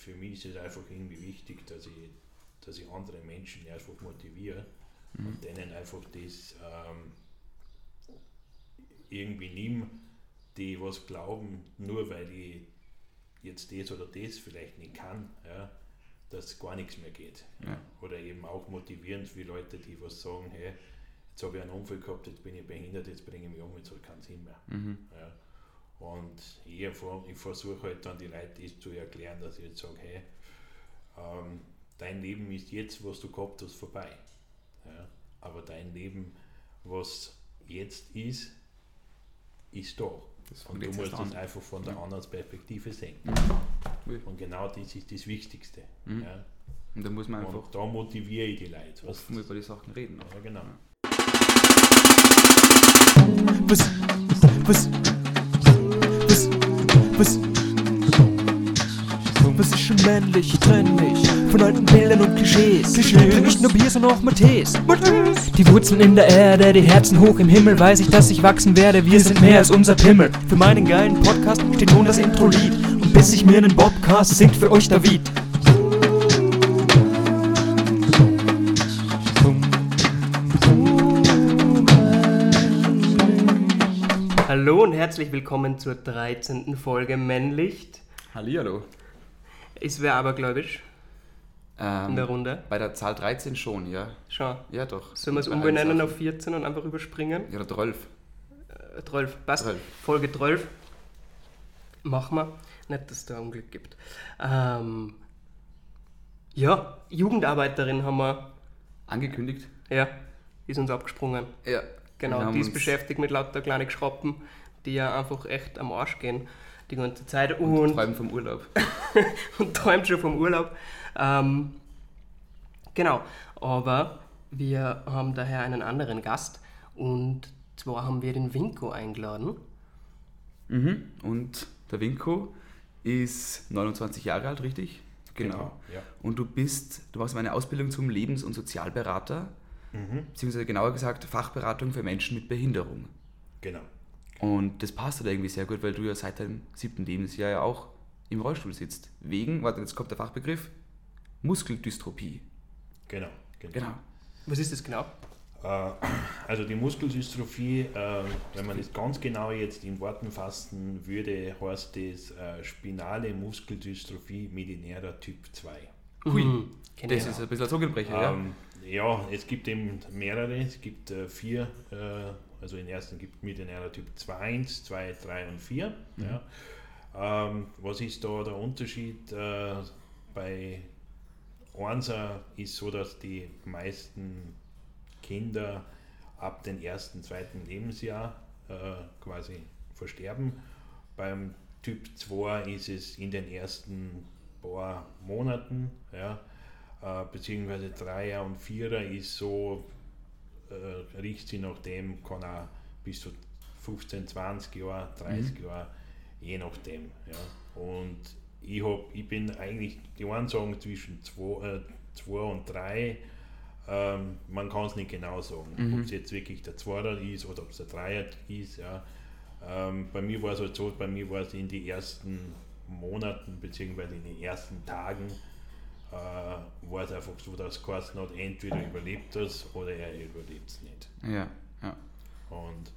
für mich ist es einfach irgendwie wichtig, dass ich, dass ich andere Menschen einfach motiviere mhm. und denen einfach das ähm, irgendwie nehme, die was glauben, nur weil ich jetzt das oder das vielleicht nicht kann, ja, dass gar nichts mehr geht. Ja. Oder eben auch motivierend für Leute, die was sagen, hey, jetzt habe ich einen Unfall gehabt, jetzt bin ich behindert, jetzt bringe ich mich um, jetzt ich keinen Sinn mehr. Mhm. Ja. Und ich, ich versuche halt dann die Leute das zu erklären, dass ich jetzt sage, hey, ähm, dein Leben ist jetzt, was du gehabt hast, vorbei. Ja? Aber dein Leben, was jetzt ist, ist da. Und du musst es einfach von der anderen Perspektive sehen. Mhm. Und genau das ist das Wichtigste. Mhm. Ja? Und da muss man einfach. Und da motiviere ich die Leute. Offen über die Sachen reden. Ja, genau. Was, was, was, was ist schon männlich? Ich trenn mich von alten Bildern und Klischees. Klischees. Nicht nur Bier, sondern auch Mathis. Die Wurzeln in der Erde, die Herzen hoch im Himmel. Weiß ich, dass ich wachsen werde. Wir sind mehr als unser Pimmel. Für meinen geilen Podcast steht nun das Intro-Lied. Und bis ich mir einen Bobcast singt für euch David. Hallo und herzlich willkommen zur 13. Folge Männlicht. Hallihallo. Ist wer abergläubisch ähm, in der Runde? Bei der Zahl 13 schon, ja. Schon? Ja, doch. Sollen wir es umbenennen auf 14 und einfach überspringen? Ja, 12. Äh, 12, passt. 12. Folge 12. Machen wir. Nicht, dass es da Unglück gibt. Ähm, ja, Jugendarbeiterin haben wir. Angekündigt? Ja, ist uns abgesprungen. Ja. Genau, die ist beschäftigt mit lauter kleinen Schrappen, die ja einfach echt am Arsch gehen die ganze Zeit. Und, und träumt vom Urlaub. und träumt schon vom Urlaub. Ähm, genau, aber wir haben daher einen anderen Gast und zwar haben wir den Winko eingeladen. Mhm. Und der Winko ist 29 Jahre alt, richtig? Genau. genau ja. Und du bist, du machst eine Ausbildung zum Lebens- und Sozialberater, mhm. beziehungsweise genauer gesagt Fachberatung für Menschen mit Behinderung. Genau. Und das passt halt irgendwie sehr gut, weil du ja seit deinem siebten Lebensjahr ja auch im Rollstuhl sitzt. Wegen, warte, jetzt kommt der Fachbegriff, Muskeldystrophie. Genau, genau. genau. Was ist das genau? Äh, also die Muskeldystrophie, äh, wenn man das ganz genau jetzt in Worten fassen würde, heißt das äh, spinale Muskeldystrophie medinärer Typ 2. Hui, mhm. das ist ein bisschen ein Zungenbrecher, ähm, ja. Ja, es gibt eben mehrere, es gibt vier also den ersten gibt es Mittelnäher Typ 2, 1, 2, 3 und 4. Mhm. Ja. Ähm, was ist da der Unterschied? Äh, bei 1 ist so, dass die meisten Kinder ab dem ersten, zweiten Lebensjahr äh, quasi versterben. Beim Typ 2 ist es in den ersten paar Monaten, ja, äh, beziehungsweise 3er und 4er ist so äh, riecht sie nach dem, kann auch bis zu 15, 20 Jahre, 30 mhm. Jahre, je nachdem. Ja. Und ich, hab, ich bin eigentlich, die einen sagen zwischen 2 äh, und 3, ähm, man kann es nicht genau sagen, mhm. ob es jetzt wirklich der Zweier ist oder ob es der Dreier ist. Ja. Ähm, bei mir war es halt so, bei mir war es in den ersten Monaten bzw. in den ersten Tagen äh, war es einfach so, dass Carsten hat entweder überlebt das oder er überlebt es nicht. Ja, ja. Und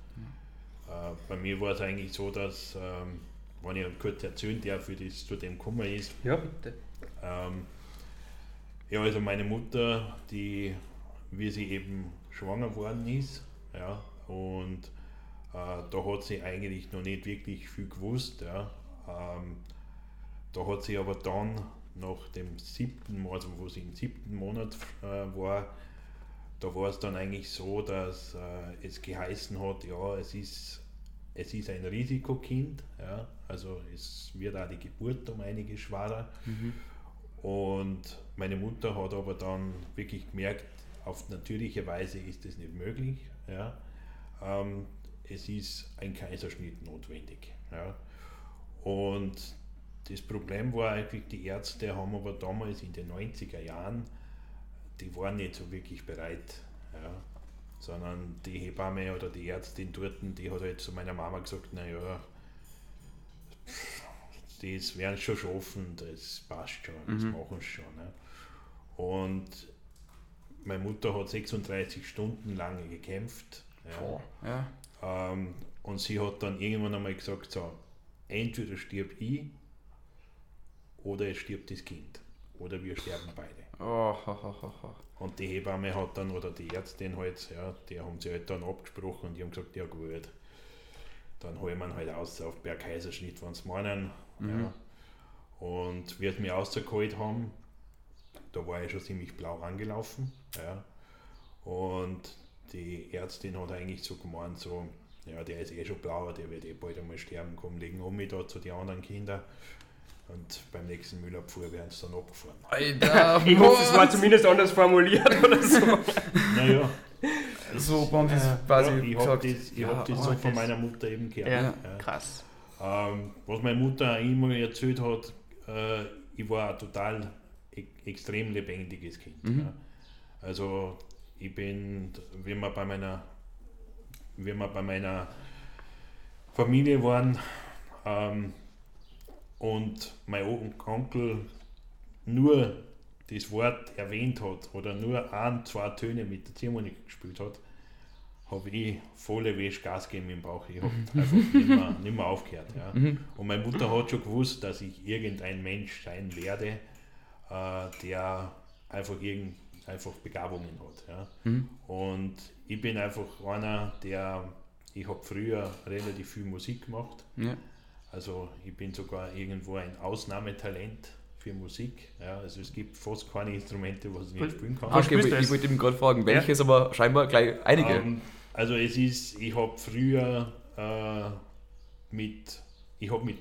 äh, bei mir war es eigentlich so, dass, ähm, wenn ich kurz erzählen darf, wie das zu dem gekommen ist. Ja, bitte. Ähm, ja, also meine Mutter, die, wie sie eben schwanger worden ist, ja, und äh, da hat sie eigentlich noch nicht wirklich viel gewusst, ja. Ähm, da hat sie aber dann nach dem siebten, also wo sie im siebten Monat äh, war, da war es dann eigentlich so, dass äh, es geheißen hat, ja, es ist, es ist ein Risikokind, ja, also es wird auch die Geburt um einiges schwerer. Mhm. Und meine Mutter hat aber dann wirklich gemerkt, auf natürliche Weise ist das nicht möglich. Ja. Ähm, es ist ein Kaiserschnitt notwendig. Ja. Und das Problem war eigentlich, die Ärzte haben aber damals in den 90er Jahren, die waren nicht so wirklich bereit. Ja, sondern die Hebamme oder die Ärztin dort, die hat halt zu meiner Mama gesagt, naja, das werden schon schaffen, das passt schon, das machen sie schon. Ne? Und meine Mutter hat 36 Stunden lang gekämpft. Ja. Ja. Ähm, und sie hat dann irgendwann einmal gesagt, so, entweder stirb ich oder es stirbt das Kind. Oder wir sterben beide. Oh, ho, ho, ho. Und die Hebamme hat dann, oder die Ärztin halt, ja, die haben sie halt dann abgesprochen und die haben gesagt, ja gut, dann holen wir halt aus auf Bergheiserschnitt, wenn sie meinen. Ja. Und wie sie mich rausgeholt haben, da war ich schon ziemlich blau angelaufen. Ja. Und die Ärztin hat eigentlich so gemeint, so, ja, der ist eh schon blau, der wird eh bald einmal sterben, komm, legen um mich da zu den anderen Kindern. Und beim nächsten Müllabfuhr werden sie dann abgefahren. Alter, Ich hoffe, es war zumindest anders formuliert oder so. Naja, so haben sie es ja, quasi ich habe gesagt. das, ich Ja, hab das oh, so von das- meiner Mutter eben gehört. Ja, Ja. krass. Ähm, was meine Mutter auch immer erzählt hat, äh, ich war ein total e extrem lebendiges Kind. Mhm. Ja. Also ich bin, wie wir bei meiner, wie wir bei meiner Familie waren ähm, und mein On- Onkel nur das Wort erwähnt hat oder nur ein, zwei Töne mit der Ziehharmonika gespielt hat, habe ich volle Wäsche Gas gegeben im Bauch. Ich habe einfach nicht mehr, nicht mehr aufgehört. Ja. Und meine Mutter hat schon gewusst, dass ich irgendein Mensch sein werde, äh, der einfach, irgend, einfach Begabungen hat. Ja. Und ich bin einfach einer, der, ich habe früher relativ viel Musik gemacht. Ja. Also ich bin sogar irgendwo ein Ausnahmetalent für Musik. Ja. Also es gibt fast keine Instrumente, was ich nicht spielen kann. Ah, ich, ich wollte ihm gerade fragen, welches, aber scheinbar gleich einige. Ähm, also es ist, ich habe früher äh, mit, ich habe mit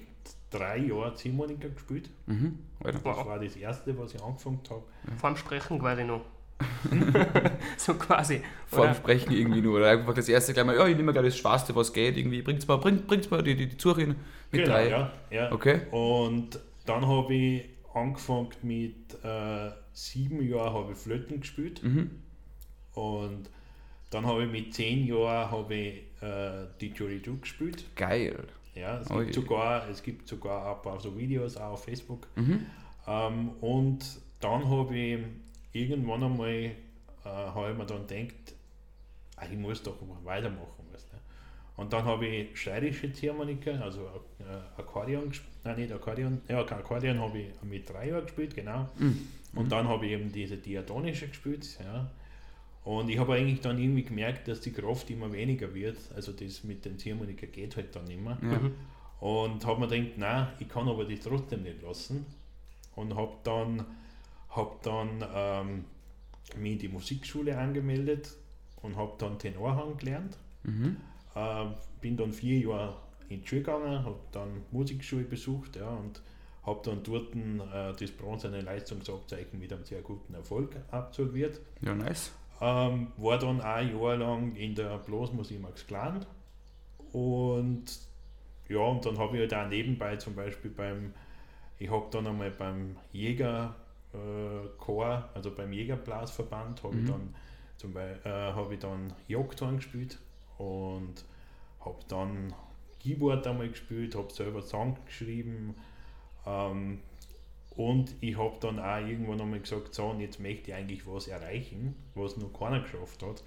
drei Jahren Ziehharmonika gespielt. mhm. Das Wow. war das erste, was ich angefangen habe. Vor dem Sprechen quasi noch. so quasi. Vor dem? Sprechen irgendwie nur. Oder einfach das erste gleich mal, ja, ich nehme gleich das Schwarze, was geht, irgendwie, bringt's mal, bringt, bringt's mal die, die, die Zurin mit drei. Genau, ja, ja. Okay. Und dann habe ich angefangen mit äh, sieben Jahren habe ich Flöten gespielt. Mhm. Und dann habe ich mit zehn Jahren habe ich äh, Didgeridoo gespielt. Geil. Ja, es, gibt sogar, es gibt sogar ein paar so Videos auch auf Facebook. Mhm. Ähm, und dann habe ich irgendwann einmal, äh, habe ich mir dann gedacht, ah, ich muss doch weitermachen. Weißt du? Und dann habe ich steirische Ziehharmonika, also äh, Akkordeon gespielt, nein nicht Akkordeon, ja Akkordeon habe ich mit drei Jahren gespielt, genau. Und dann habe ich eben diese diatonische gespielt, ja. Und ich habe eigentlich dann irgendwie gemerkt, dass die Kraft immer weniger wird, also das mit dem Ziehharmonika geht halt dann immer. Ja. Und habe mir gedacht, nein, ich kann aber das trotzdem nicht lassen. Und habe dann, hab dann ähm, mich in die Musikschule angemeldet und habe dann Tenorhang gelernt. Mhm. Ähm, bin dann vier Jahre in die Schule gegangen, habe dann Musikschule besucht ja, und habe dann dort äh, das bronzene Leistungsabzeichen mit einem sehr guten Erfolg absolviert. Ja, nice. Ähm, war dann ein Jahr lang in der Blasmusik Max Klein und ja, und dann habe ich halt auch nebenbei zum Beispiel beim, ich habe dann einmal beim Jäger äh, Chor, also beim Jägerblasverband, habe ich dann zum Beispiel äh, habe ich dann Jagdhorn gespielt und habe dann Keyboard einmal gespielt, habe selber Song geschrieben ähm, und ich habe dann auch irgendwann einmal gesagt, so, und jetzt möchte ich eigentlich was erreichen, was noch keiner geschafft hat.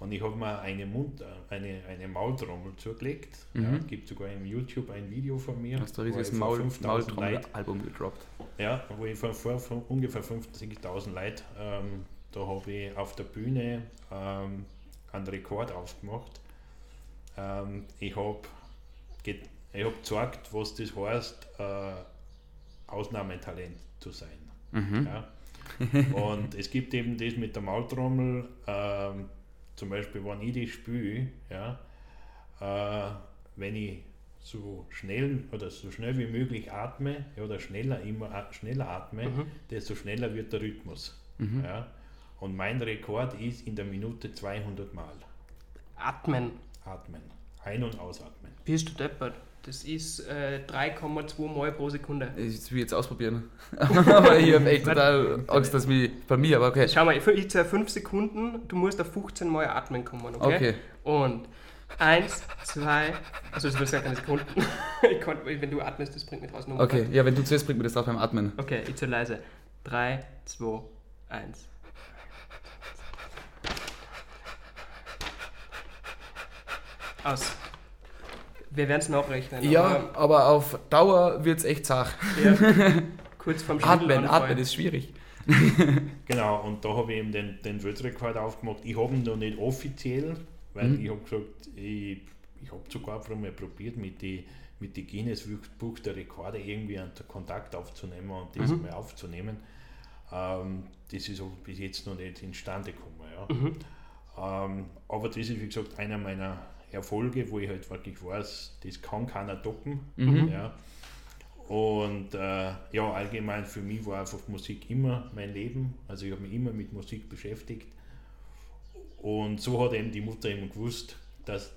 Und ich habe mir eine, Mund, eine, eine Maultrommel zugelegt. Ja, gibt sogar im YouTube ein Video von mir. Hast du ein ich riesiges Maul, 5000 Leuten- Maultrommel-Album gedroppt. ja, wo ich vor, vor ungefähr 50.000 Leuten, ähm, da habe ich auf der Bühne ähm, einen Rekord aufgemacht. Ähm, ich habe ich hab gezeigt, was das heißt, äh, Ausnahmetalent zu sein. Mhm. Ja. Und es gibt eben das mit der Maultrommel, ähm, zum Beispiel, wenn ich die spüle, ja, äh, wenn ich so schnell oder so schnell wie möglich atme ja, oder schneller immer a- schneller atme, desto schneller wird der Rhythmus. Ja. Und mein Rekord ist in der Minute 200 Mal Atmen. atmen. Ein- und ausatmen. Bist du deppert? Das ist äh, 3,2 Mal pro Sekunde. Ich will jetzt ausprobieren. aber ich habe echt total Angst, dass mich bei mir, aber okay. Schau mal, ich zähle 5 Sekunden, du musst auf 15 Mal atmen kommen, okay? Okay. Und Eins, zwei, also das wird keine Sekunden. ich kann, wenn du atmest, das bringt mich raus. Nummer Okay, ja, wenn du zuerst bringt mir das drauf beim Atmen. Okay, ich zu leise. Drei, zwei, eins. Aus. Wir werden es nachrechnen. Ja, aber auf Dauer wird es echt zach. aber, ja, kurz vorm Atmen, atmen ist schwierig. Genau, und da habe ich eben den, den Weltrekord aufgemacht. Ich habe ihn noch nicht offiziell, weil Mhm. ich habe gesagt, ich, ich habe sogar einfach mal probiert, mit die, mit die Guinness Buch der Rekorde irgendwie einen Kontakt aufzunehmen und das Mhm. mal aufzunehmen. Ähm, das ist aber bis jetzt noch nicht instande gekommen. Ja. Mhm. Ähm, aber das ist, wie gesagt, einer meiner Erfolge, wo ich halt wirklich weiß, das kann keiner toppen. Mhm. Ja. Und äh, ja, allgemein für mich war einfach Musik immer mein Leben. Also ich habe mich immer mit Musik beschäftigt. Und so hat eben die Mutter eben gewusst, dass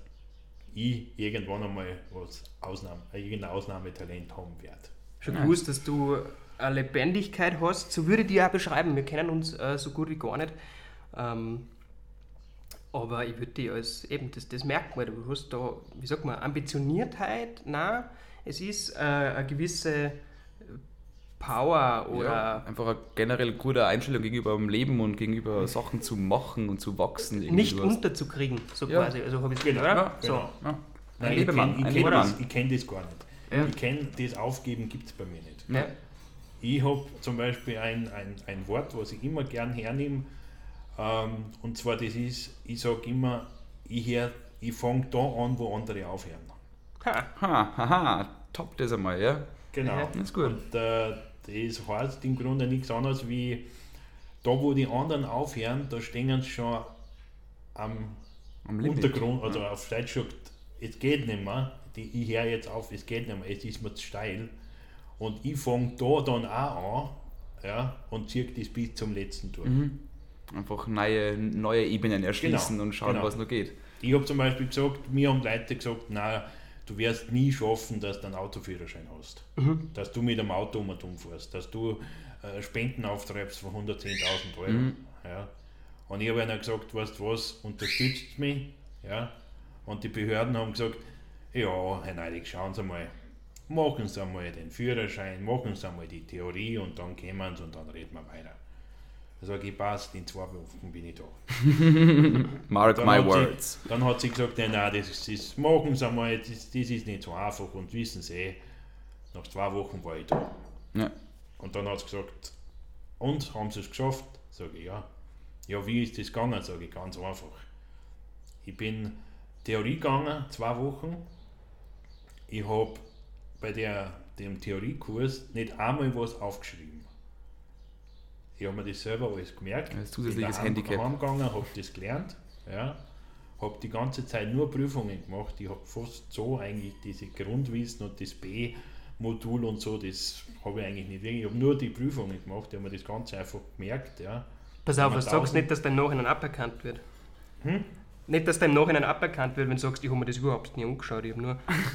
ich irgendwann einmal was Ausnahme, irgendein Ausnahmetalent haben werde. Schon Ja. gewusst, dass du eine Lebendigkeit hast. So würde ich die auch beschreiben. Wir kennen uns äh, so gut wie gar nicht. Ähm, aber ich würde die als eben, das, das merkt man, du hast da, wie sagt man, Ambitioniertheit, nein, es ist äh, eine gewisse Power oder Ja, einfach eine generell gute Einstellung gegenüber dem Leben und gegenüber Sachen zu machen und zu wachsen. nicht hast- unterzukriegen, so Ja. quasi. Also habe ich es Genau. oder? Ja, So. genau. Nein, ich kenne kenn das, kenn das gar nicht. Ja. Ich kenne das Aufgeben gibt es bei mir nicht. Ja. Ich habe zum Beispiel ein, ein, ein Wort, was ich immer gern hernehme, ähm, und zwar das ist, ich sage immer, ich, hör- ich fange da an, wo andere aufhören. Ha. Ha, haha, top das einmal, ja. Genau. Ja, das ist gut. Und äh, das heißt im Grunde nichts anderes wie, da wo die anderen aufhören, da stehen sie schon am Am. Untergrund, also auf Deutsch gesagt, es geht nicht mehr, die, ich höre jetzt auf, es geht nicht mehr, es ist mir zu steil. Und ich fange da dann auch an ja, und ziehe das bis zum letzten durch. Mhm. Einfach neue, neue Ebenen erschließen Genau, und schauen, genau. was noch geht. Ich habe zum Beispiel gesagt, mir haben Leute gesagt, nein, du wirst nie schaffen, dass du einen Autoführerschein hast. Dass du mit einem Auto um und um fährst, dass du äh, Spenden auftreibst von 110.000 Euro. Ja. Und ich habe ihnen gesagt, weißt du was, unterstützt mich. Ja. Und die Behörden haben gesagt, ja, Herr Neidig, schauen Sie mal, machen Sie einmal den Führerschein, machen Sie einmal die Theorie und dann kommen Sie und dann reden wir weiter. Da sage ich, passt, in zwei Wochen bin ich da. Mark Dann my words. Sie, dann hat sie gesagt, nein, nein das, das machen Sie einmal, das, das ist nicht so einfach und wissen Sie, eh, nach zwei Wochen war ich da. Ja. Und dann hat sie gesagt, und, haben Sie es geschafft? Sage ich, ja. Ja, wie ist das gegangen? Sage ich, ganz einfach. Ich bin Theorie gegangen, zwei Wochen. Ich habe bei der, dem Theoriekurs nicht einmal was aufgeschrieben. Ich habe mir das selber alles gemerkt. Als zusätzliches Bin Handicap. heimgegangen, habe das gelernt. Ja. Habe die ganze Zeit nur Prüfungen gemacht. Ich habe fast so eigentlich diese Grundwissen und das B-Modul und so, das habe ich eigentlich nicht wirklich. Ich habe nur die Prüfungen gemacht, ich habe mir das Ganze einfach gemerkt. Ja. Pass auf, was sagst tausend- nicht, dass dein Nachhinein aberkannt wird. Hm? Nicht, dass dein Nachhinein aberkannt wird, wenn du sagst, ich habe mir das überhaupt nie angeschaut. Ich habe nur.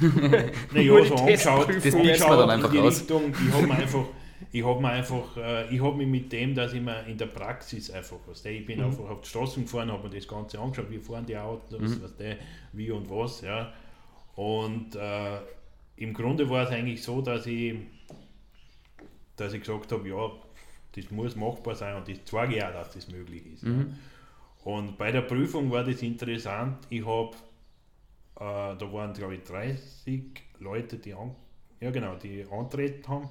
Naja, Nur die so angeschaut. Das ich schaue dann in einfach die raus. Richtung, ich habe mir einfach, ich habe mir einfach, äh, ich habe mich mit dem, dass ich mir in der Praxis einfach was, ich bin einfach auf die Straßen gefahren, habe mir das Ganze angeschaut, wie fahren die Autos, was der, wie und was, ja. Und äh, im Grunde war es eigentlich so, dass ich, dass ich gesagt habe, ja, das muss machbar sein und ich zeige ja, dass das möglich ist. Ja. Und bei der Prüfung war das interessant. Ich habe, äh, da waren glaube ich 30 Leute, die, an, ja genau, die antreten haben.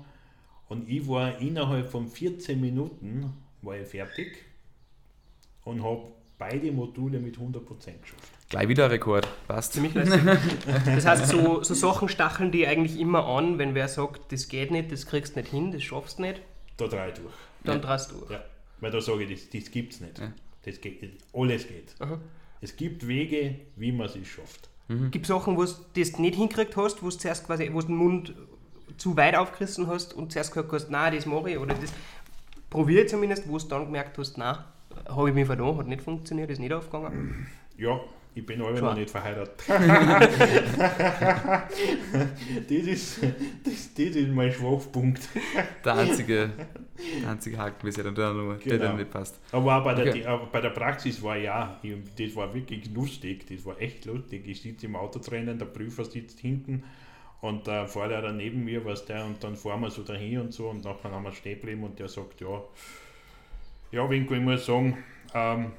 Und ich war innerhalb von 14 Minuten war ich fertig und habe beide Module mit 100% geschafft. Gleich wieder ein Rekord. Passt. Ziemlich. Das heißt, so, so Sachen stacheln die eigentlich immer an, wenn wer sagt, das geht nicht, das kriegst du nicht hin, das schaffst du nicht, Da drei durch. dann Ja. drast du. Ja, weil da sage ich, das, das gibt es nicht. Ja. Das geht, alles geht. Aha. Es gibt Wege, wie man es schafft. Gibt Sachen, wo du das nicht hinkriegt hast, wo du zuerst quasi, wo du den Mund zu weit aufgerissen hast und zuerst gesagt hast, nein, das mache ich oder das probiere ich zumindest, wo du dann gemerkt hast, nein, habe ich mich verloren, hat nicht funktioniert, ist nicht aufgegangen. Ja, Ich bin aber noch nicht verheiratet. das, ist, das, das ist mein Schwachpunkt. Der einzige, der einzige Haken bisher der Nummer, der Genau. dann nicht passt. Aber auch bei der, Okay. die, aber bei der Praxis war ja, ich- das war wirklich lustig, das war echt lustig. Ich sitze im Auto drinnen, der Prüfer sitzt hinten und der Fahrlehrer neben mir, was der, und dann fahren wir so dahin und so und nachher haben wir stehen geblieben und der sagt, ja, ja, Winko, ich muss sagen, ähm,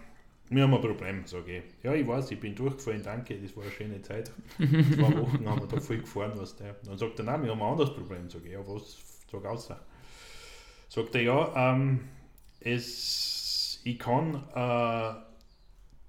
wir haben ein Problem, sage ich. Ja, ich weiß, ich bin durchgefallen, danke, das war eine schöne Zeit. Zwei Wochen haben wir da viel gefahren, was der. Dann sagt er, nein, wir haben ein anderes Problem, sage ich. Ja, was? Sag außer. Sagt er, ja, ähm, es, ich kann, äh,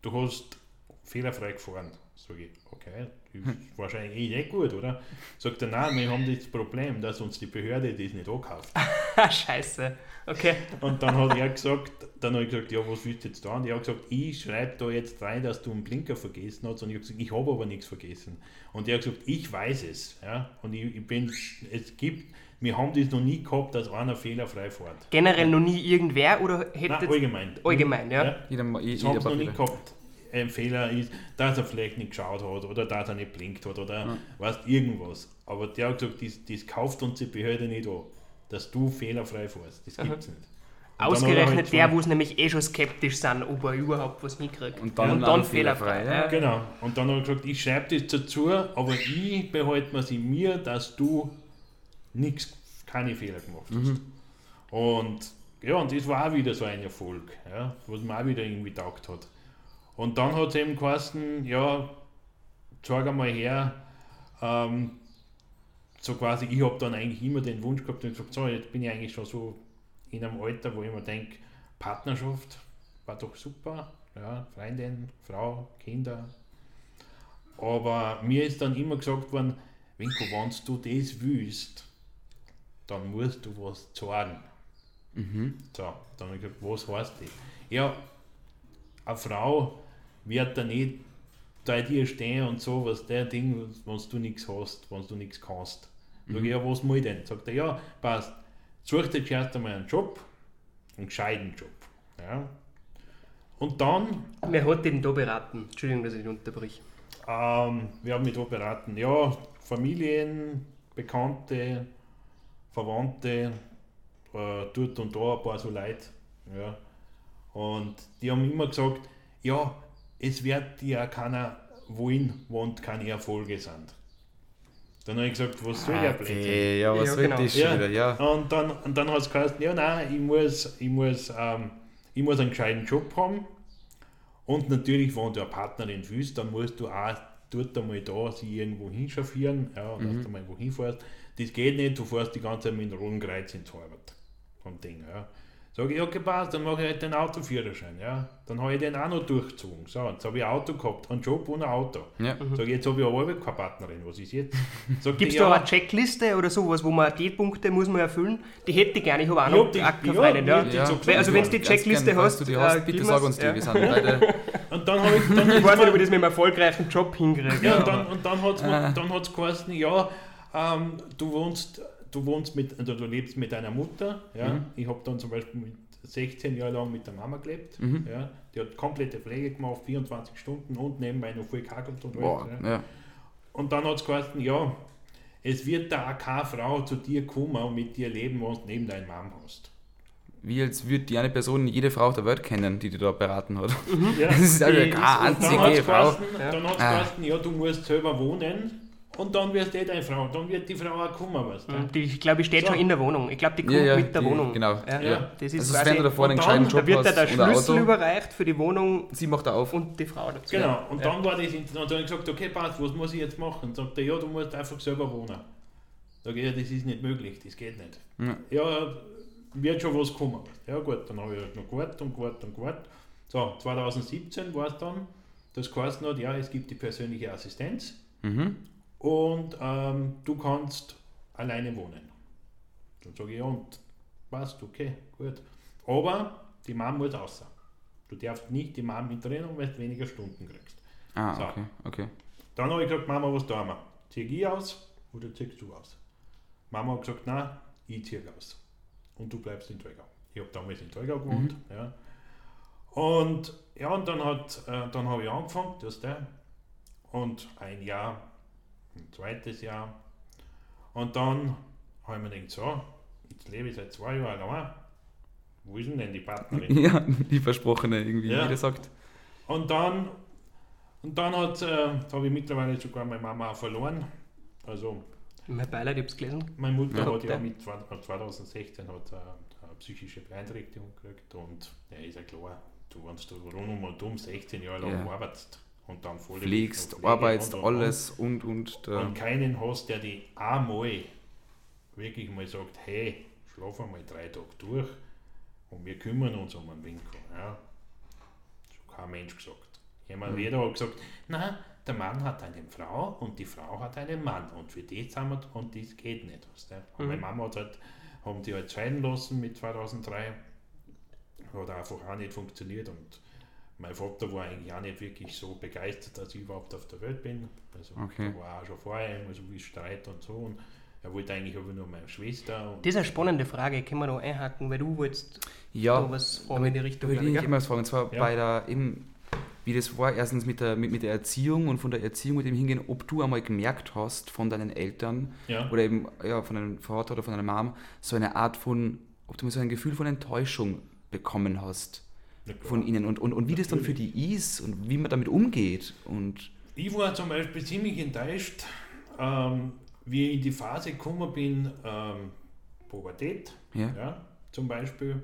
du hast fehlerfrei gefahren. Sag ich, okay, ist wahrscheinlich eh nicht gut, oder? Sagt er, nein, wir haben das Problem, dass uns die Behörde das nicht ankauft. Scheiße. Okay. Und dann hat er gesagt, dann habe ich gesagt, ja, was willst du jetzt da? Und er hat gesagt, ich schreibe da jetzt rein, dass du einen Blinker vergessen hast. Und ich habe gesagt, ich habe aber nichts vergessen. Und er hat gesagt, ich weiß es. Ja? Und ich, ich bin, es gibt, wir haben das noch nie gehabt, dass einer fehlerfrei fährt. Generell noch nie irgendwer oder hätte Nein, allgemein. allgemein, ja. Jeder, Das jeder haben sie noch nie gehabt. Ein Fehler ist, dass er vielleicht nicht geschaut hat oder dass er nicht blinkt hat oder weißt irgendwas. Aber der hat gesagt, das, das kauft uns die Behörde nicht an, dass du fehlerfrei fährst. Das gibt es nicht. Und dann hat er Ausgerechnet halt der, wo es nämlich eh schon skeptisch sind, ob er überhaupt was hinkriegt. Und dann auch noch fehlerfrei, ja. Genau. Und dann habe ich gesagt, ich schreibe das dazu, aber ich behalte mir in mir, dass du nichts, keine Fehler gemacht hast. Und ja, und das war auch wieder so ein Erfolg, ja, was mir auch wieder irgendwie taugt hat. Und dann hat es eben geheißen, ja, zeig einmal her, ähm, so quasi, ich habe dann eigentlich immer den Wunsch gehabt und gesagt, so, jetzt bin ich eigentlich schon so in einem Alter, wo ich mir denke, Partnerschaft war doch super, ja, Freundin, Frau, Kinder. Aber mir ist dann immer gesagt worden, Winko, wenn du das willst, dann musst du was zahlen. So, dann habe ich gesagt, was heißt das? Ja, eine Frau wird da nicht bei dir stehen und so, was der Ding, wenn du nichts hast, wenn du nichts kannst. Sag ich, ja, was muss ich denn? Sagt er, ja, passt, such dir zuerst einmal einen Job, einen gescheiten Job. Ja. Und dann Wer hat den da beraten? Entschuldigung, dass ich dich unterbrich. ähm, wir haben mich da beraten. Ja, Familien, Bekannte, Verwandte, äh, dort und da ein paar so Leute. Ja. Und die haben immer gesagt, ja, es wird dir auch keiner wollen, wenn keine Erfolge sind. Dann habe ich gesagt, was soll der Blödsinn? Okay, ja, was Ja, soll genau. das schon wieder? Ja. Und dann, und dann hat es geheißen, ja nein, ich muss, ich, muss, ähm, ich muss einen gescheiten Job haben. Und natürlich, wenn du eine Partnerin willst, dann musst du auch dort einmal da sie irgendwo hinschaffieren, ja, und dass du mal irgendwo hinfährst. Das geht nicht, du fährst die ganze Zeit mit dem roten Kreuz ins Arbeit. Vom Ding, ja. Sag ich, okay, passt, dann mache ich halt den Autoführerschein, ja. Dann habe ich den auch noch durchgezogen. So, jetzt habe ich ein Auto gehabt, einen Job und ein Auto. Ja. Sag ich, jetzt habe ich aber keine Partnerin, was ist jetzt? Gibt es die, da ja, eine Checkliste oder sowas, wo man die Punkte muss man erfüllen? Die hätte ich gerne, ich habe auch Ja, noch die- ja, Freundin, ja. die- Ja. so Weil- Also wenn du die Checkliste gern, falls hast, die hast, äh, bitte sag uns die. ja. Wir sind beide. Und dann habe ich, dann Ich weiß nicht, ob ich das mit einem erfolgreichen Job hinkriege. Ja, Ja, und dann, und dann hat es hat's geheißen, ja, ähm, du wohnst, du wohnst mit, also du lebst mit deiner Mutter. Ja. Ich habe dann zum Beispiel mit 16 Jahre lang mit der Mama gelebt. Ja. Die hat komplette Pflege gemacht, 24 Stunden und nebenbei noch viel gehackelt und Boah, alles. Ja. ja. Und dann hat es geheißen, ja, es wird da auch keine Frau zu dir kommen und mit dir leben, wenn du neben deiner Mama hast. Wie als würde die eine Person jede Frau auf der Welt kennen, die die da beraten hat. Ja. Das ist also keine einzige Frau. geheißen, dann hat's Ah. geheißen, ja, du musst selber wohnen und dann wirst du deine Frau, dann wird die Frau auch kommen, weißt du. Die, ich glaube, ich steht So. schon in der Wohnung. Ich glaube, die kommt Ja, ja, mit der die- Wohnung. genau. Ja, Ja. Das ist Also quasi, wenn du davor einen und dann- gescheiten da Job wird dir der Schlüssel überreicht für die Wohnung sie macht er auf. und die Frau dazu. Genau, und Ja. dann war das, und dann habe ich gesagt, okay, passt, was muss ich jetzt machen? Und sagt er, ja, du musst einfach selber wohnen. Sag ich, ja, das ist nicht möglich, das geht nicht. Ja. Ja, wird schon was kommen. Ja gut, dann habe ich halt noch gewartet und gewartet und gewartet. So, 2017 war es dann, das geheißen hat, ja, es gibt die persönliche Assistenz Mhm. Und ähm, du kannst alleine wohnen. Dann sage ich, und passt, okay, gut. Aber die Mom muss außer. Du darfst nicht die Mom mit drinnen, weil du weniger Stunden kriegst. Ah, So. okay, okay. Dann habe ich gesagt, Mama, was tun wir? Zieh ich aus oder ziehst du aus? Mama hat gesagt, nein, ich ziehe aus. Und du bleibst in Tolgau. Ich habe damals in Tolgau gewohnt. Ja. Und ja, und dann, hat, äh, dann habe ich angefangen, dass der, und ein Jahr, ein zweites Jahr. Und dann habe ich mir gedacht, so, jetzt lebe ich seit zwei Jahren allein. Wo ist denn denn die Partnerin? Ja, die Versprochene irgendwie, Ja. wie jeder sagt. Und dann, und dann hat, äh, da habe ich mittlerweile sogar meine Mama verloren. Also Mein Beileid, ich gelesen. meine Mutter Ja. hat ja mit zwei- 2016 hat, äh, eine psychische Beeinträchtigung gekriegt und ja, ist ja klar, du, wenn du rund und um 16 Jahre lang Ja. arbeitest und dann voll Pflegst, arbeitest, alles und und. und, Da. und keinen hast, der die einmal wirklich mal sagt, hey, schlaf einmal drei Tage durch und wir kümmern uns um einen Winkel. Ja. Das hat kein Mensch gesagt. Jemand, Mhm. jeder hat gesagt, na, der Mann hat eine Frau und die Frau hat einen Mann und für die wir, und das geht nicht. Weißt du? Und Mhm. meine Mama hat halt, haben die halt scheiden lassen mit 2003, hat einfach auch nicht funktioniert und mein Vater war eigentlich auch nicht wirklich so begeistert, dass ich überhaupt auf der Welt bin. Also Okay. da war auch schon vorher immer so wie Streit und so und er wollte eigentlich aber nur meine Schwester und Das ist eine spannende Frage, können wir da einhaken, weil du wolltest Ja, da was fragen in die Richtung. würde ich immer was fragen. Und zwar Ja. bei der, eben, wie das war, erstens mit der, mit, mit der Erziehung und von der Erziehung mit dem Hingehen, ob du einmal gemerkt hast von deinen Eltern ja, oder eben ja, von deinem Vater oder von deiner Mom, so eine Art von, ob du mal so ein Gefühl von Enttäuschung bekommen hast. Von ihnen und, und, und wie das dann für die ist und wie man damit umgeht. Und Ich war zum Beispiel ziemlich enttäuscht, ähm, wie ich in die Phase gekommen bin, ähm, Pubertät, ja, ja, zum Beispiel,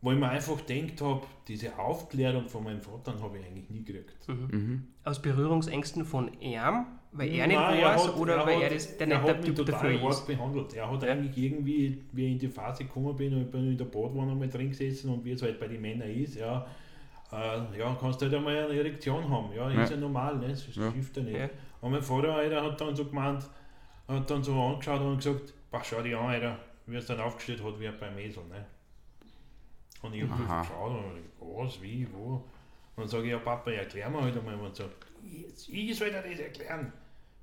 wo ich mir einfach gedacht habe, diese Aufklärung von meinem Vater habe ich eigentlich nie gekriegt. mhm. Aus Berührungsängsten von ihm, weil er nicht Nein, weiß hat- oder weil hat- er das, der er mich Typ total dafür ist. behandelt. Er hat eigentlich irgendwie, wie ich in die Phase gekommen bin, und ich bin in der Badwanne mal drin gesessen und wie es halt bei den Männern ist, ja, äh, ja, kannst du halt einmal eine Erektion haben. Ja, Ja. ist ja normal, ne? das Ja. hilft ja nicht. Ja. Und mein Vater Alter, hat dann so gemeint, hat dann so angeschaut und gesagt, schau dich an, Alter, wie er es dann aufgestellt hat, wie beim Esel. Ne? Und ich habe geschaut und was, wie, wo. Und dann sage ich, ja Papa, erklär mir halt einmal. Und so, ich, ich soll dir das erklären.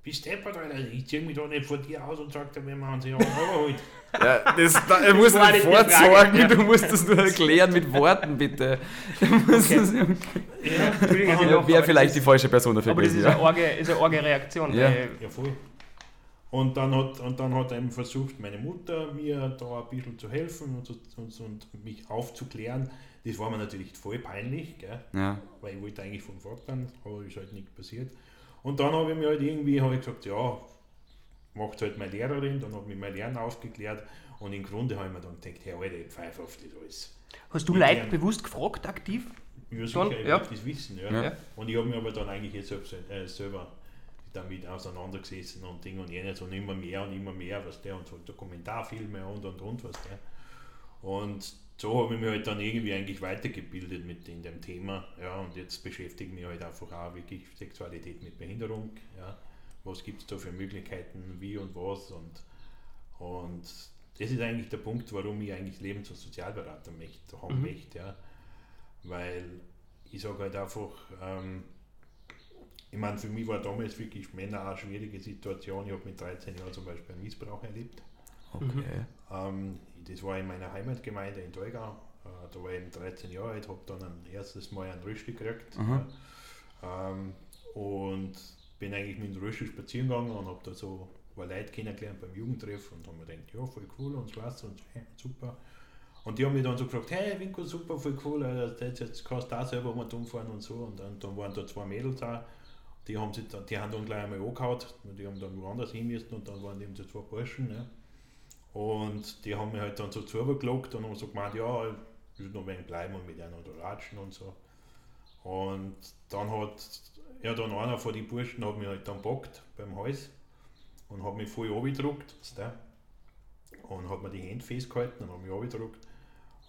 Bist deppert, Alter. Ich ziehe mich da nicht vor dir aus und sage dir, wenn man sich überholt. Ja, das, da, er muss war nicht fortsagen, du musst das nur erklären mit Worten, bitte. Du musst das- Ja, Ja, Wäre vielleicht das die ist- falsche Person dafür Aber das gewesen. ist eine Ja. arge, ist eine arge Reaktion. Ja. Ja, voll. Und dann hat, und dann hat eben versucht, meine Mutter mir da ein bisschen zu helfen und, und, und mich aufzuklären. Das war mir natürlich voll peinlich, gell? Ja. weil ich wollte eigentlich von Fortland, aber ist halt nicht passiert. Und dann habe ich mir halt irgendwie hab ich gesagt, ja, macht halt meine Lehrerin, dann hat mich meine Lehrerin aufgeklärt und im Grunde habe ich mir dann gedacht, hey Alter, ich pfeife auf das alles. hast du Ich Leute bewusst gefragt, aktiv? Ja, sicher, ich ja. das wissen. Ja. Ja. Ja. Und ich habe mich aber dann eigentlich jetzt selbst, äh, selber damit auseinandergesessen und Ding und jenes und immer mehr und immer mehr, was der und so Dokumentarfilme und und und was der. Und so habe ich mich halt dann irgendwie eigentlich weitergebildet mit in dem Thema. Ja, und jetzt beschäftige ich mich halt einfach auch wirklich Sexualität mit Behinderung. Ja. Was gibt es da für Möglichkeiten, wie und was und, und das ist eigentlich der Punkt, warum ich eigentlich Lebens- und Sozialberater möchte, haben Mhm. möchte. Ja. Weil ich sage halt einfach, ähm, ich meine, für mich war damals wirklich Männer eine schwierige Situation. Ich habe mit 13 Jahren zum Beispiel einen Missbrauch erlebt. Okay. Ähm, das war in meiner Heimatgemeinde in Tolgau. Äh, da war ich eben 13 Jahre alt, habe dann ein erstes Mal einen Rösti gekriegt. Ja. Ähm, und bin eigentlich mit dem Rösti spazieren gegangen und habe da so ein paar Leute kennengelernt beim Jugendtreff und haben mir gedacht, ja, voll cool und so was und hey, super. Und die haben mich dann so gefragt, hey Winko, super, voll cool, Alter, jetzt, jetzt kannst du auch selber mal umfahren und so. Und dann, dann waren da zwei Mädels da, die haben, sich dann, die haben dann gleich einmal angehauen, die haben dann woanders hin müssen und dann waren eben so zwei Burschen. Ja. Und die haben mich halt dann so zugelockt und haben so gemeint, ja, ich will noch ein wenig bleiben und mit einer da ratschen und so. Und dann hat ja dann einer von den Burschen hat mich halt dann packt beim Hals und hat mich voll abgedruckt, und hat mir die Hände festgehalten und hat mich abgedruckt.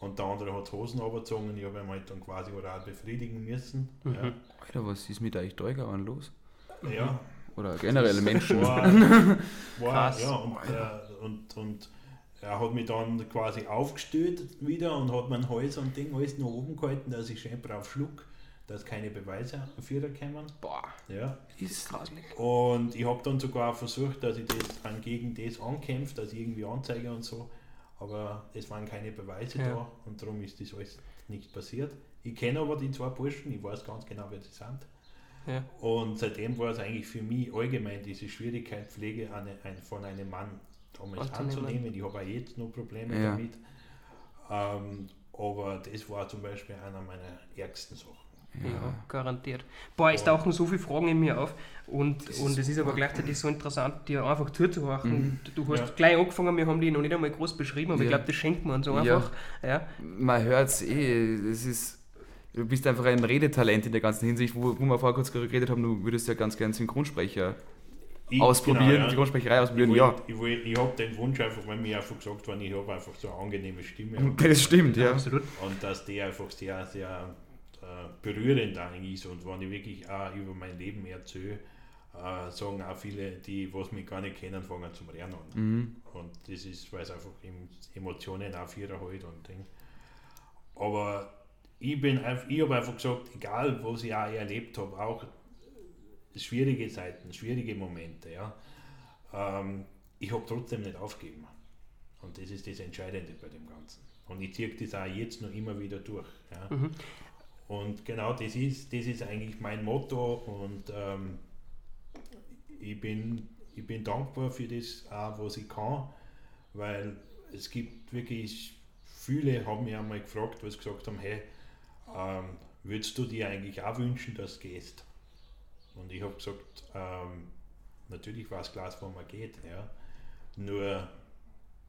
Und der andere hat Hosen runtergezogen und ich habe ihn halt dann quasi oral befriedigen müssen. Mhm. Alter, was ist mit euch Teugauern los? Ja, ja. Oder generell Menschen? War, war, Krass. ja, und, äh, und, und er hat mich dann quasi aufgestellt wieder und hat mein Hals und Ding alles nach oben gehalten, dass ich schön drauf schlug, dass keine Beweise dafür kommen. Boah, Ja. Ist grauslich. Und ich habe dann sogar versucht, dass ich das dann gegen das ankämpfe, dass ich irgendwie anzeige und so. Aber es waren keine Beweise Ja. da und darum ist das alles nicht passiert. Ich kenne aber die zwei Burschen, ich weiß ganz genau, wer sie sind. Ja. Und seitdem war es eigentlich für mich allgemein diese Schwierigkeit, Pflege eine, ein, von einem Mann damals Anzunehmen. anzunehmen. Ich habe auch jetzt noch Probleme Ja. damit. Ähm, aber das war zum Beispiel einer meiner ärgsten Sachen. Ja, garantiert. Boah, es tauchen so viele Fragen in mir auf und, und es ist aber gleichzeitig so interessant, dir einfach zuzuhören. Du hast Ja. gleich angefangen, wir haben die noch nicht einmal groß beschrieben, aber ich Ja. glaube, das schenkt man uns Ja. einfach. Ja. Man hört es eh, es ist, du bist einfach ein Redetalent in der ganzen Hinsicht, wo, wo wir vorher kurz geredet haben, du würdest ja ganz gerne Synchronsprecher Ich- ausprobieren, genau, ja. Synchronsprecherei ausprobieren, Ich, ja. wollt- ich, wollt- ich habe den Wunsch einfach, weil mir einfach gesagt worden, ich habe einfach so eine angenehme Stimme Das stimmt, ja. Absolut. und dass die einfach sehr, sehr äh, berührend eigentlich ist und wenn ich wirklich auch über mein Leben erzähle, äh, sagen auch viele, die was mich gar nicht kennen, fangen zum Rennen an. Mhm. Und das ist, weil es einfach em- Emotionen auch vierer halt und Ding. Aber ich bin einfach, ich habe einfach gesagt, egal was ich auch erlebt habe, auch schwierige Zeiten, schwierige Momente, ja, ähm, ich habe trotzdem nicht aufgegeben. Und das ist das Entscheidende bei dem Ganzen. Und ich ziehe das auch jetzt noch immer wieder durch. Ja. Mhm. Und genau das ist, das ist eigentlich mein Motto und ähm, ich, bin, ich bin dankbar für das, auch, was ich kann, weil es gibt wirklich, viele haben mich einmal gefragt, was gesagt haben, hey, ähm, würdest du dir eigentlich auch wünschen, dass du gehst? Und ich habe gesagt, ähm, natürlich war es klar, wo man geht, ja. nur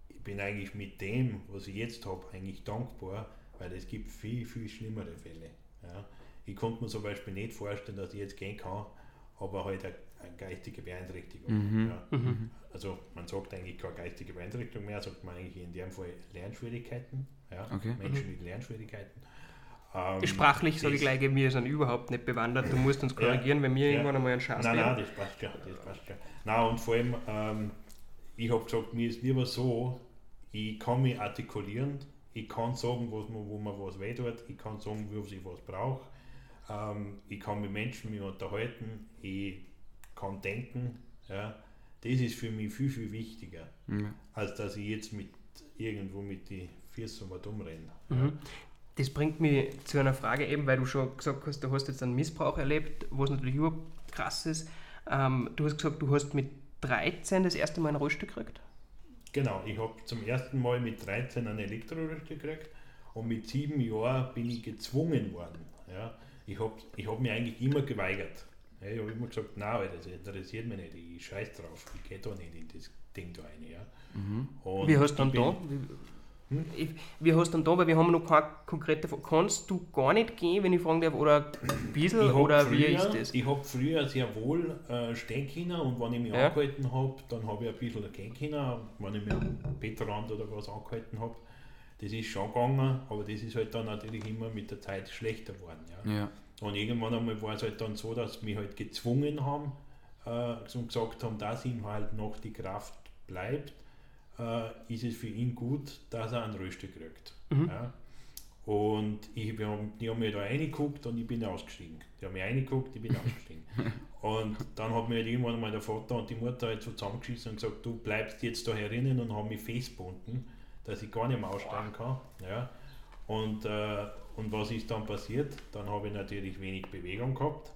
ich bin eigentlich mit dem, was ich jetzt habe, eigentlich dankbar, weil es gibt viel, viel schlimmere Fälle. Ja. Ich konnte mir zum Beispiel nicht vorstellen, dass ich jetzt gehen kann, aber halt eine, eine geistige Beeinträchtigung. Mhm. Ja. Also man sagt eigentlich keine geistige Beeinträchtigung mehr, sagt man eigentlich in dem Fall Lernschwierigkeiten. Ja. Okay. Menschen mit Lernschwierigkeiten. Ähm, Sprachlich sage ich gleich, wir sind überhaupt nicht bewandert. Du musst uns korrigieren, wenn wir Ja. irgendwann einmal einen Schatz Nein, nein, das passt schon, das passt schon. Nein, und vor allem, ähm, ich habe gesagt, mir ist lieber so, ich kann mich artikulieren, ich kann sagen, was mir, wo mir was weh tut, ich kann sagen, wo ich was brauche, ähm, ich kann mit Menschen mich unterhalten, ich kann denken, ja. das ist für mich viel, viel wichtiger, Ja. als dass ich jetzt mit irgendwo mit die Füßen mal dumm renne. Mhm. Das bringt mich zu einer Frage eben, weil du schon gesagt hast, du hast jetzt einen Missbrauch erlebt, was natürlich überhaupt krass ist. Ähm, du hast gesagt, du hast mit 13 das erste Mal ein Rollstuhl gekriegt. Genau, ich habe zum ersten Mal mit 13 einen Elektroröster gekriegt und mit sieben Jahren bin ich gezwungen worden. Ja. Ich habe ich hab mich eigentlich immer geweigert. Ja, ich habe immer gesagt, nein, das interessiert mich nicht, ich scheiß drauf, ich gehe da nicht in das Ding da rein. Ja. Und Wie hast du dann da? Wie, ich- wie hast du dann da, weil wir haben noch keine konkrete Frage. Kannst du gar nicht gehen, wenn ich fragen darf, oder ein bisschen, oder früher, wie ist das? Ich habe früher sehr wohl äh, stehen können und wenn ich mich Ja. angehalten habe, dann habe ich ein bisschen gehen können, wenn ich mir am Bettrand oder was angehalten habe. Das ist schon gegangen, aber das ist halt dann natürlich immer mit der Zeit schlechter geworden. Ja. Ja. Und irgendwann einmal war es halt dann so, dass sie mich halt gezwungen haben äh, und gesagt haben, dass ihm halt noch die Kraft bleibt, äh, ist es für ihn gut, dass er einen Röster kriegt. Ja. Und ich, haben, die haben mir da reingeguckt und ich bin ausgestiegen. Die haben mich reingeguckt, ich bin ausgestiegen. Und dann hat mir halt irgendwann mal der Vater und die Mutter halt so zusammengeschissen und gesagt, du bleibst jetzt da herinnen und haben mich festgebunden, dass ich gar nicht mehr aussteigen kann. Ja. Und, äh, und was ist dann passiert? Dann habe ich natürlich wenig Bewegung gehabt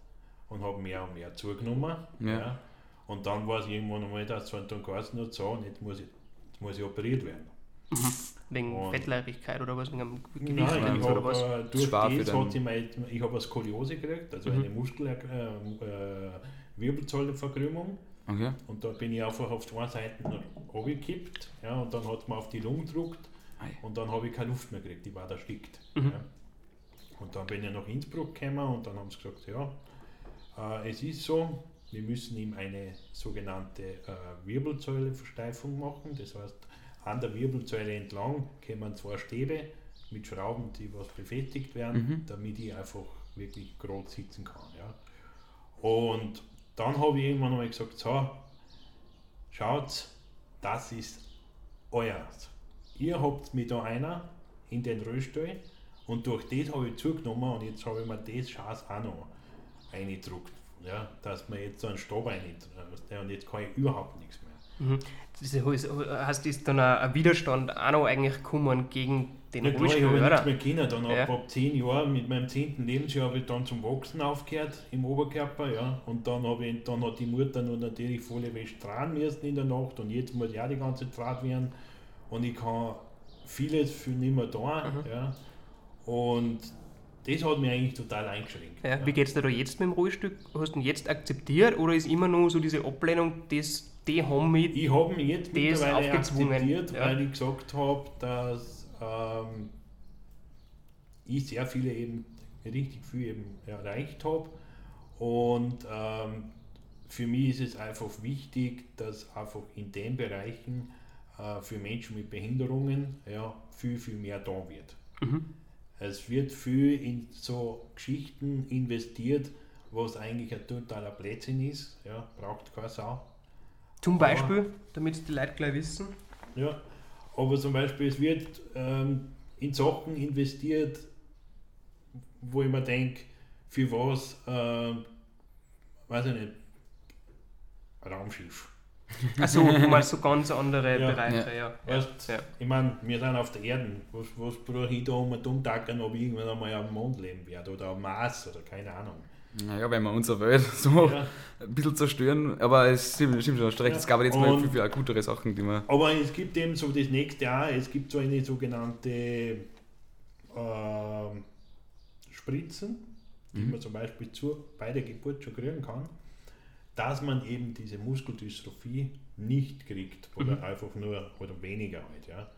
und habe mehr und mehr zugenommen. Ja. Ja. Und dann war es irgendwann einmal, dass es dann geheißen hat, so, und jetzt muss ich, jetzt muss ich operiert werden. Wegen Und- Fettleibigkeit oder was? Wegen einem ich oder habe was? äh, durch das hat sie mein, ich habe eine Skoliose gekriegt, also eine Muskel, äh, äh, Wirbelsäulenverkrümmung. Okay. Und da bin ich einfach auf zwei Seiten runtergekippt. Ja, und dann hat mir auf die Lunge gedruckt. Ei. Und dann habe ich keine Luft mehr gekriegt, ich war erstickt. Ja. Und dann bin ich nach Innsbruck gekommen und dann haben sie gesagt, ja, äh, es ist so, wir müssen ihm eine sogenannte äh, Wirbelsäuleversteifung machen. Das heißt, an der Wirbelsäule entlang kommen zwei Stäbe mit Schrauben, die was befestigt werden, damit ich einfach wirklich gerade sitzen kann. Ja. Und dann habe ich irgendwann einmal gesagt, so, schaut, das ist euer. Ihr habt mich da einer in den Röstall und durch das habe ich zugenommen und jetzt habe ich mir das Schatz auch noch eingedruckt. Ja, dass man jetzt so einen Stab rein und jetzt kann ich überhaupt nichts mehr. Mhm. Das heißt, ist dann ein, ein Widerstand auch noch eigentlich gekommen gegen den Ja, klar, ich habe nichts mehr können. Dann Ja. ab, ab 10 Jahren, mit meinem 10. Lebensjahr, habe ich dann zum Wachsen aufgehört im Oberkörper. Ja. Und dann, habe ich, dann hat die Mutter noch natürlich volle Wäsche tragen müssen in der Nacht. Und jetzt muss auch die ganze Zeit werden. Und ich kann vieles viel nicht mehr da. Mhm. Ja. Und das hat mich eigentlich total eingeschränkt. Ja, wie geht es dir da jetzt mit dem Rollstuhl? Hast du ihn jetzt akzeptiert oder ist immer noch so diese Ablehnung, das, die haben mit Ich habe mich jetzt mittlerweile akzeptiert, ja. weil ich gesagt habe, dass ähm, ich sehr viele eben richtig viel eben erreicht habe. Und ähm, für mich ist es einfach wichtig, dass einfach in den Bereichen äh, für Menschen mit Behinderungen ja, viel, viel mehr da wird. Es wird viel in so Geschichten investiert, was eigentlich ein totaler Blödsinn ist. Ja, braucht keine Sau. Zum Beispiel, damit die Leute gleich wissen. Ja, aber zum Beispiel, es wird ähm, in Sachen investiert, wo ich mir denke, für was, ähm, weiß ich nicht, Raumschiff. Also du meinst so ganz andere Ja. Bereiche, ja. ja. Weißt, ja. Ich meine, wir sind auf der Erde. Was, was brauche ich da um einen Dummtackern, ob ich irgendwann einmal auf dem Mond leben werde oder am Mars oder keine Ahnung. Naja, wenn wir unsere Welt so Ja. ein bisschen zerstören, aber es stimmt, stimmt schon, recht. Ja. Es gab jetzt mal Und- viel, viel akutere Sachen, die man. Aber es gibt eben so das nächste Jahr, es gibt so eine sogenannte ähm, Spritzen, die man zum Beispiel zu, bei der Geburt schon kriegen kann, dass man eben diese Muskeldystrophie nicht kriegt oder einfach nur oder weniger halt. Ja.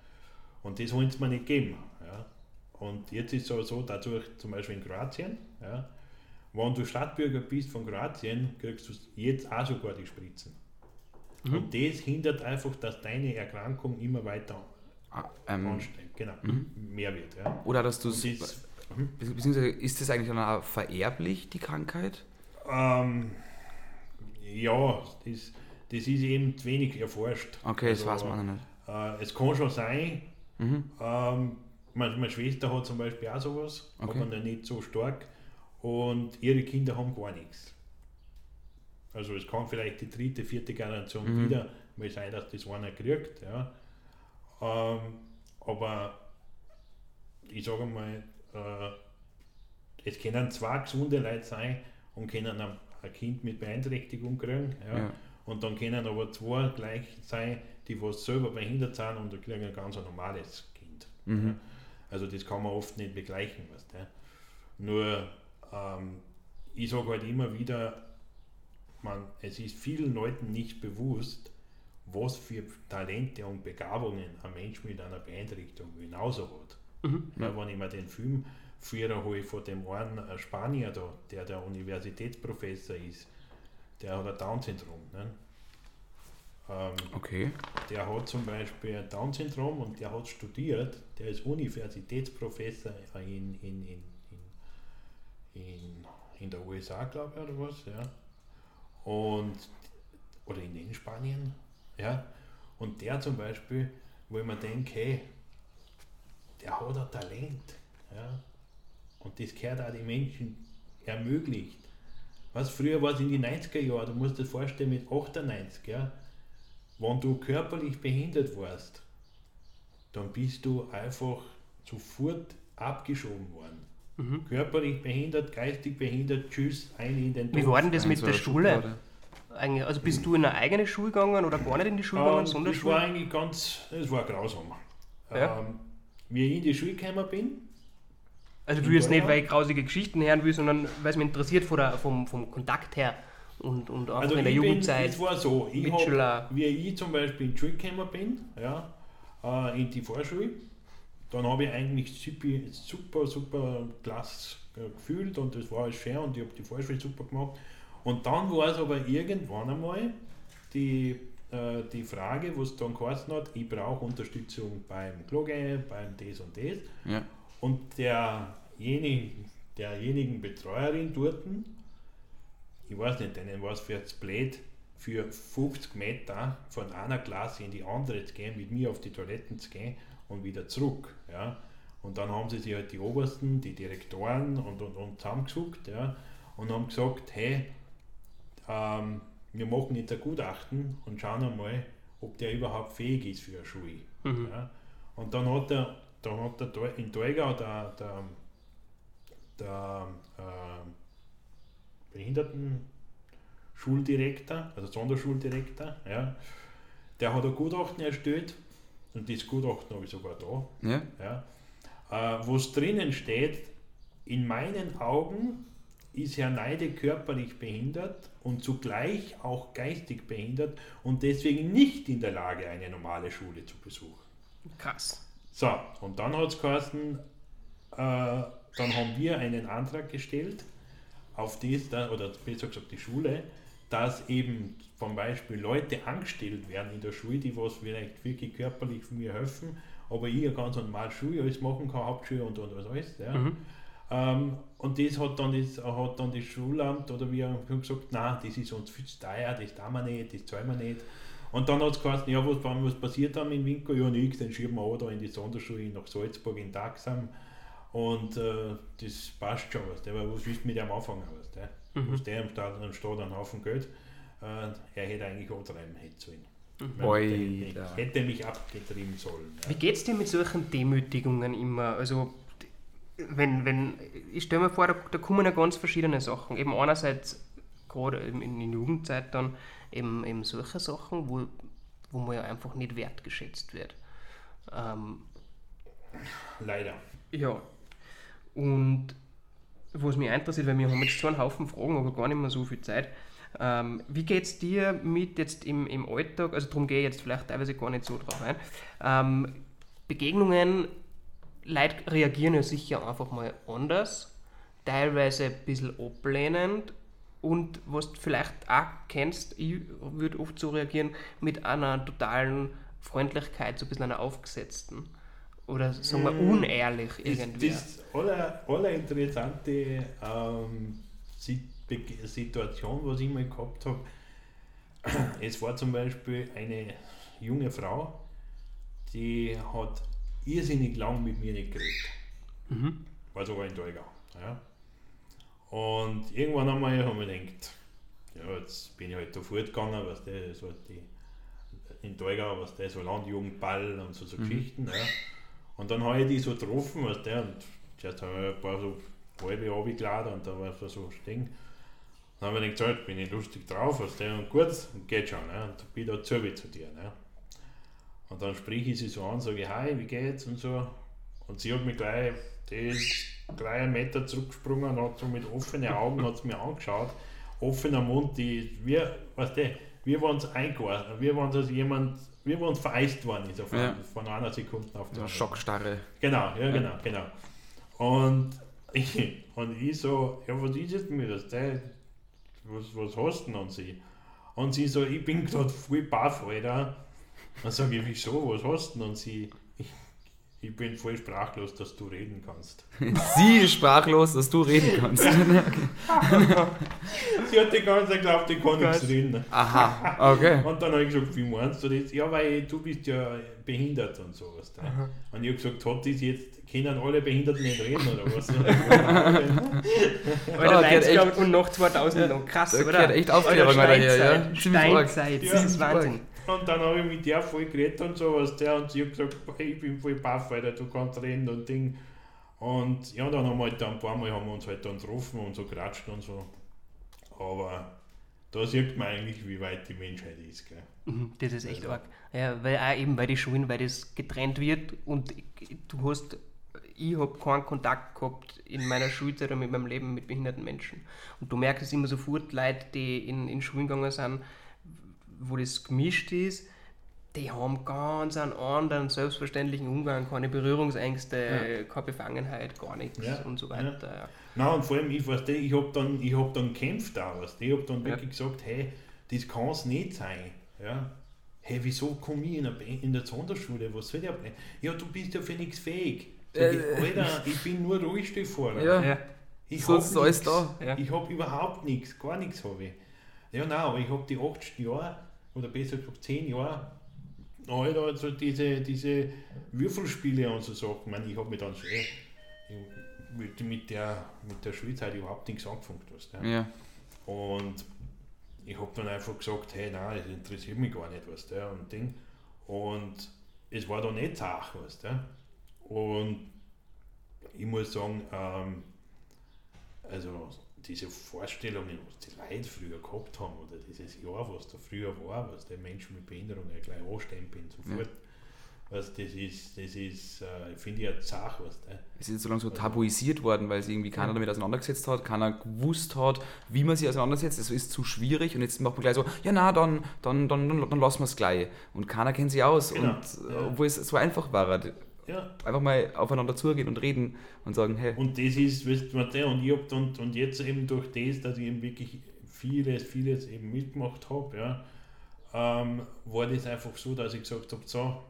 Und das wollen sie mir nicht geben. Ja. Und jetzt ist es aber so, dadurch zum Beispiel in Kroatien, ja, wenn du Stadtbürger bist von Kroatien, kriegst du jetzt auch sogar die Spritzen. Und das hindert einfach, dass deine Erkrankung immer weiter Ah, ähm, ansteigt. Genau, mehr wird. Ja. oder dass du das, Beziehungsweise ist das eigentlich auch vererblich, die Krankheit? ähm, ja, das, das ist eben zu wenig erforscht. Okay, das Also, weiß man noch nicht. Äh, es kann schon sein, Mhm. ähm, meine, meine Schwester hat zum Beispiel auch sowas, Okay. aber noch nicht so stark. Und ihre Kinder haben gar nichts. Also es kann vielleicht die dritte, vierte Generation Mhm. wieder mal sein, dass das einer kriegt. Ja. Ähm, aber ich sage mal, äh, es können zwei gesunde Leute sein und können ein, Kind mit Beeinträchtigung kriegen. Ja. Ja. Und dann können aber zwei gleich sein, die was selber behindert sind und die kriegen ein ganz normales Kind. Mhm. Ja. Also das kann man oft nicht begleichen. Weißt du? Nur ähm, ich sage halt immer wieder, man, es ist vielen Leuten nicht bewusst, was für Talente und Begabungen ein Mensch mit einer Beeinträchtigung genauso hat. Ja, wenn ich mir den Film früher hole von dem einen äh, Spanier da, der der Universitätsprofessor ist, der hat ein Down-Syndrom. Ne? Ähm, Okay. der hat zum Beispiel ein Down-Syndrom und der hat studiert, der ist Universitätsprofessor in, in, in, in, in, in der USA, glaube ich, oder was, ja. Und, oder in, in Spanien, ja. Und der zum Beispiel, wo ich mir denke, hey, der hat ein Talent, ja. Und das gehört auch den Menschen ermöglicht. Was früher war es in die 90er Jahre, du musst dir vorstellen, mit 98, ja, wenn du körperlich behindert warst, dann bist du einfach sofort abgeschoben worden. Körperlich behindert, geistig behindert, tschüss, ein in den Wie Tod. war denn das mit Also der Schule? Eigentlich, also bist du in eine eigene Schule gegangen oder gar nicht in die Schule gegangen, Ähm, das war eigentlich ganz, es war grausam. Ja. Ähm, wie ich in die Schule gekommen bin, Also du jetzt nicht, weil ich grausige Geschichten hören will, sondern weil es mich interessiert von der, vom, vom Kontakt her und, und auch also in der ich bin, Jugendzeit. es war so, ich hab, wie ich zum Beispiel in die Schule gekommen bin, ja, äh, in die Vorschule, dann habe ich eigentlich super, super, super klasse äh, gefühlt und das war alles schön und ich habe die Vorschule super gemacht. Und dann war es aber irgendwann einmal die, äh, die Frage, wo es dann geheißen hat, ich brauche Unterstützung beim Kloge, beim das und das. Ja. Und derjenigen, derjenigen Betreuerin dort, ich weiß nicht, denen war es für das blöd, für 50 Meter von einer Klasse in die andere zu gehen, mit mir auf die Toiletten zu gehen und wieder zurück. Ja. Und dann haben sie sich halt die Obersten, die Direktoren und, und, und zusammengesucht ja, und haben gesagt, hey, ähm, wir machen jetzt ein Gutachten und schauen einmal, ob der überhaupt fähig ist für eine Schule. Ja. Und dann hat er, dann hat der in Teuga der, der, der äh, Behindertenschuldirektor, also Sonderschuldirektor, ja, der hat ein Gutachten erstellt und das Gutachten habe ich sogar da, Ja? ja, äh, wo es drinnen steht, in meinen Augen ist Herr Neide körperlich behindert und zugleich auch geistig behindert und deswegen nicht in der Lage, eine normale Schule zu besuchen. Krass. So, und dann hat es geheißen, äh, dann haben wir einen Antrag gestellt, auf das, da, oder besser gesagt die Schule, dass eben zum Beispiel Leute angestellt werden in der Schule, die was vielleicht wirklich körperlich mir helfen, aber ich ja ganz normal Schule alles machen kann, Hauptschule und, und was alles. Ja. Ähm, und das hat dann das, hat dann das Schulamt oder wir haben gesagt, nein, das ist uns viel zu teuer, das tun wir nicht, das zahlen wir nicht. Und dann hat es geheißen, ja, was, was passiert dann in Winkel? Ja, nichts, dann schieben wir auch da in die Sonderschule nach Salzburg in Taxam. Und äh, das passt schon, weißt du, aber was willst du mit dem anfangen? Weißt du? Mhm. Der am Staat, am Staat einen Haufen Geld, äh, er hätte eigentlich antreiben hätte sollen. Oi, Hätte, mich abgetrieben sollen. Wie Ja. geht es dir mit solchen Demütigungen immer? Also, wenn, wenn, ich stelle mir vor, da, da kommen ja ganz verschiedene Sachen. Eben einerseits, gerade in, in der Jugendzeit dann, eben, eben solche Sachen, wo, wo man ja einfach nicht wertgeschätzt wird. Ähm, Leider. ja. Und was mich interessiert, weil wir haben jetzt so einen Haufen Fragen, aber gar nicht mehr so viel Zeit. Ähm, wie geht es dir mit jetzt im, im Alltag, also darum gehe ich jetzt vielleicht teilweise gar nicht so drauf ein, ähm, Begegnungen, Leute reagieren ja sicher einfach mal anders, teilweise ein bisschen ablehnend und was du vielleicht auch kennst, ich würde oft so reagieren mit einer totalen Freundlichkeit, so ein bisschen einer aufgesetzten oder sagen wir unehrlich Das, irgendwie. das aller, aller interessante ähm, Situation, was ich mal gehabt habe, es war zum Beispiel eine junge Frau, die hat irrsinnig lang mit mir nicht geredet. War sogar in Dolgau. Ja. Und irgendwann einmal haben wir gedacht, ja, jetzt bin ich halt da fortgegangen, was der, das war die, in Dolgau, was der so Landjugendball und so, so Geschichten. Ja. Und dann habe ich die so getroffen, was der, und zuerst haben wir ein paar so halbe runtergeladen und da war es so stehen. Dann habe ich gedacht, so, jetzt bin ich lustig drauf, was der, und gut, und geht schon, ne? und bin da zu zu dir. Ne? Und dann spreche ich sie so an, sage ich, hi, wie geht's und so. Und sie hat mich gleich, die einen Meter zurückgesprungen und hat so mit offenen Augen hat's mir angeschaut, offener Mund, die, wir, weißt du, wir waren es eingeordnet, wir waren es jemand, wir waren vereist worden ist auf Ja. von einer Sekunde auf die andere. Schockstarre. Genau, ja, genau, genau. Und ich, und ich so, ja, was ist jetzt mit das? Der, was, was hast du denn an sie? Und sie so, ich bin gerade voll baff, Alter. Dann sage ich, wieso, was hast du denn an sie? Ich, ich bin voll sprachlos, dass du reden kannst. Sie ist sprachlos, dass du reden kannst. Sie hat die ganze Zeit geglaubt, ich kann nichts reden. Aha, okay. Und dann habe ich gesagt, wie meinst du das? Ja, weil du bist ja behindert und sowas. Da. Und ich habe gesagt, hat das jetzt, können alle Behinderten nicht reden oder was? Alter, Leute, geht glaub, und noch 2000 noch. Krass, Da oder? echt Aufklärung Alter, her, ja. Steinzeit. Steinzeit, Ja, das ist Wahnsinn. Und dann habe ich mit der voll geredet und sowas, der und sie hat gesagt, ich bin voll baff, Alter, du kannst reden und Ding. Und ja, dann haben wir halt ein paar Mal haben wir uns halt dann getroffen und so geratscht und so. Aber da sieht man eigentlich, wie weit die Menschheit ist. Gell? Mhm, Das ist echt Also. arg. Ja, weil auch eben bei den Schulen, weil das getrennt wird und du hast, ich habe keinen Kontakt gehabt in meiner Schulzeit oder mit meinem Leben mit behinderten Menschen. Und du merkst es immer sofort, Leute, die in, in Schulen gegangen sind, wo das gemischt ist, die haben ganz einen anderen selbstverständlichen Umgang, keine Berührungsängste, keine Befangenheit, gar nichts Ja, und so weiter. Ja. Nein, und vor allem, ich, weißt du, ich habe dann, ich hab dann gekämpft auch. Weißt? Ich habe dann wirklich gesagt, hey, das kann es nicht sein. Ja? Hey, wieso komme ich in, eine, in der Sonderschule? Was soll der Blöd? Ja, du bist ja für nichts fähig. Sag ich, Äh. Alter, ich bin nur Rollstuhlfahrer. Ja. Ja. Ich So hab ist alles da. Ja. Ich habe überhaupt nichts, gar nichts habe ich. Ja, nein, aber ich habe die 80 Jahre, oder besser gesagt 10 Jahre, halt also diese, diese Würfelspiele und so Sachen. Ich, meine, ich habe mich dann schon mit, mit, der, mit der Schulzeit überhaupt nichts angefangen. Weißt, du. Ja. Und ich habe dann einfach gesagt, hey, nein, das interessiert mich gar nicht, was der und Ding. Und es war da nicht Sach, was der. Und ich muss sagen, ähm, also diese Vorstellungen, was die Leute früher gehabt haben, oder dieses Jahr, was da früher war, was die Menschen mit Behinderung ja gleich anstempeln sofort. Was, das ist, das ist, äh, finde ich, eine Sache. Was, äh. Es ist so lange so tabuisiert worden, weil sich irgendwie keiner damit auseinandergesetzt hat, keiner gewusst hat, wie man sich auseinandersetzt. Es ist zu schwierig und jetzt macht man gleich so, ja na, dann, dann, dann, dann, dann lassen wir es gleich. Und keiner kennt sich aus. Genau, Und ja. obwohl es so einfach war, Ja. einfach mal aufeinander zugehen und reden und sagen, hey, Und das ist, weißt du, und ich hab und, und jetzt eben durch das, dass ich eben wirklich vieles, vieles eben mitgemacht habe, ja, ähm, war das einfach so, dass ich gesagt habe, so,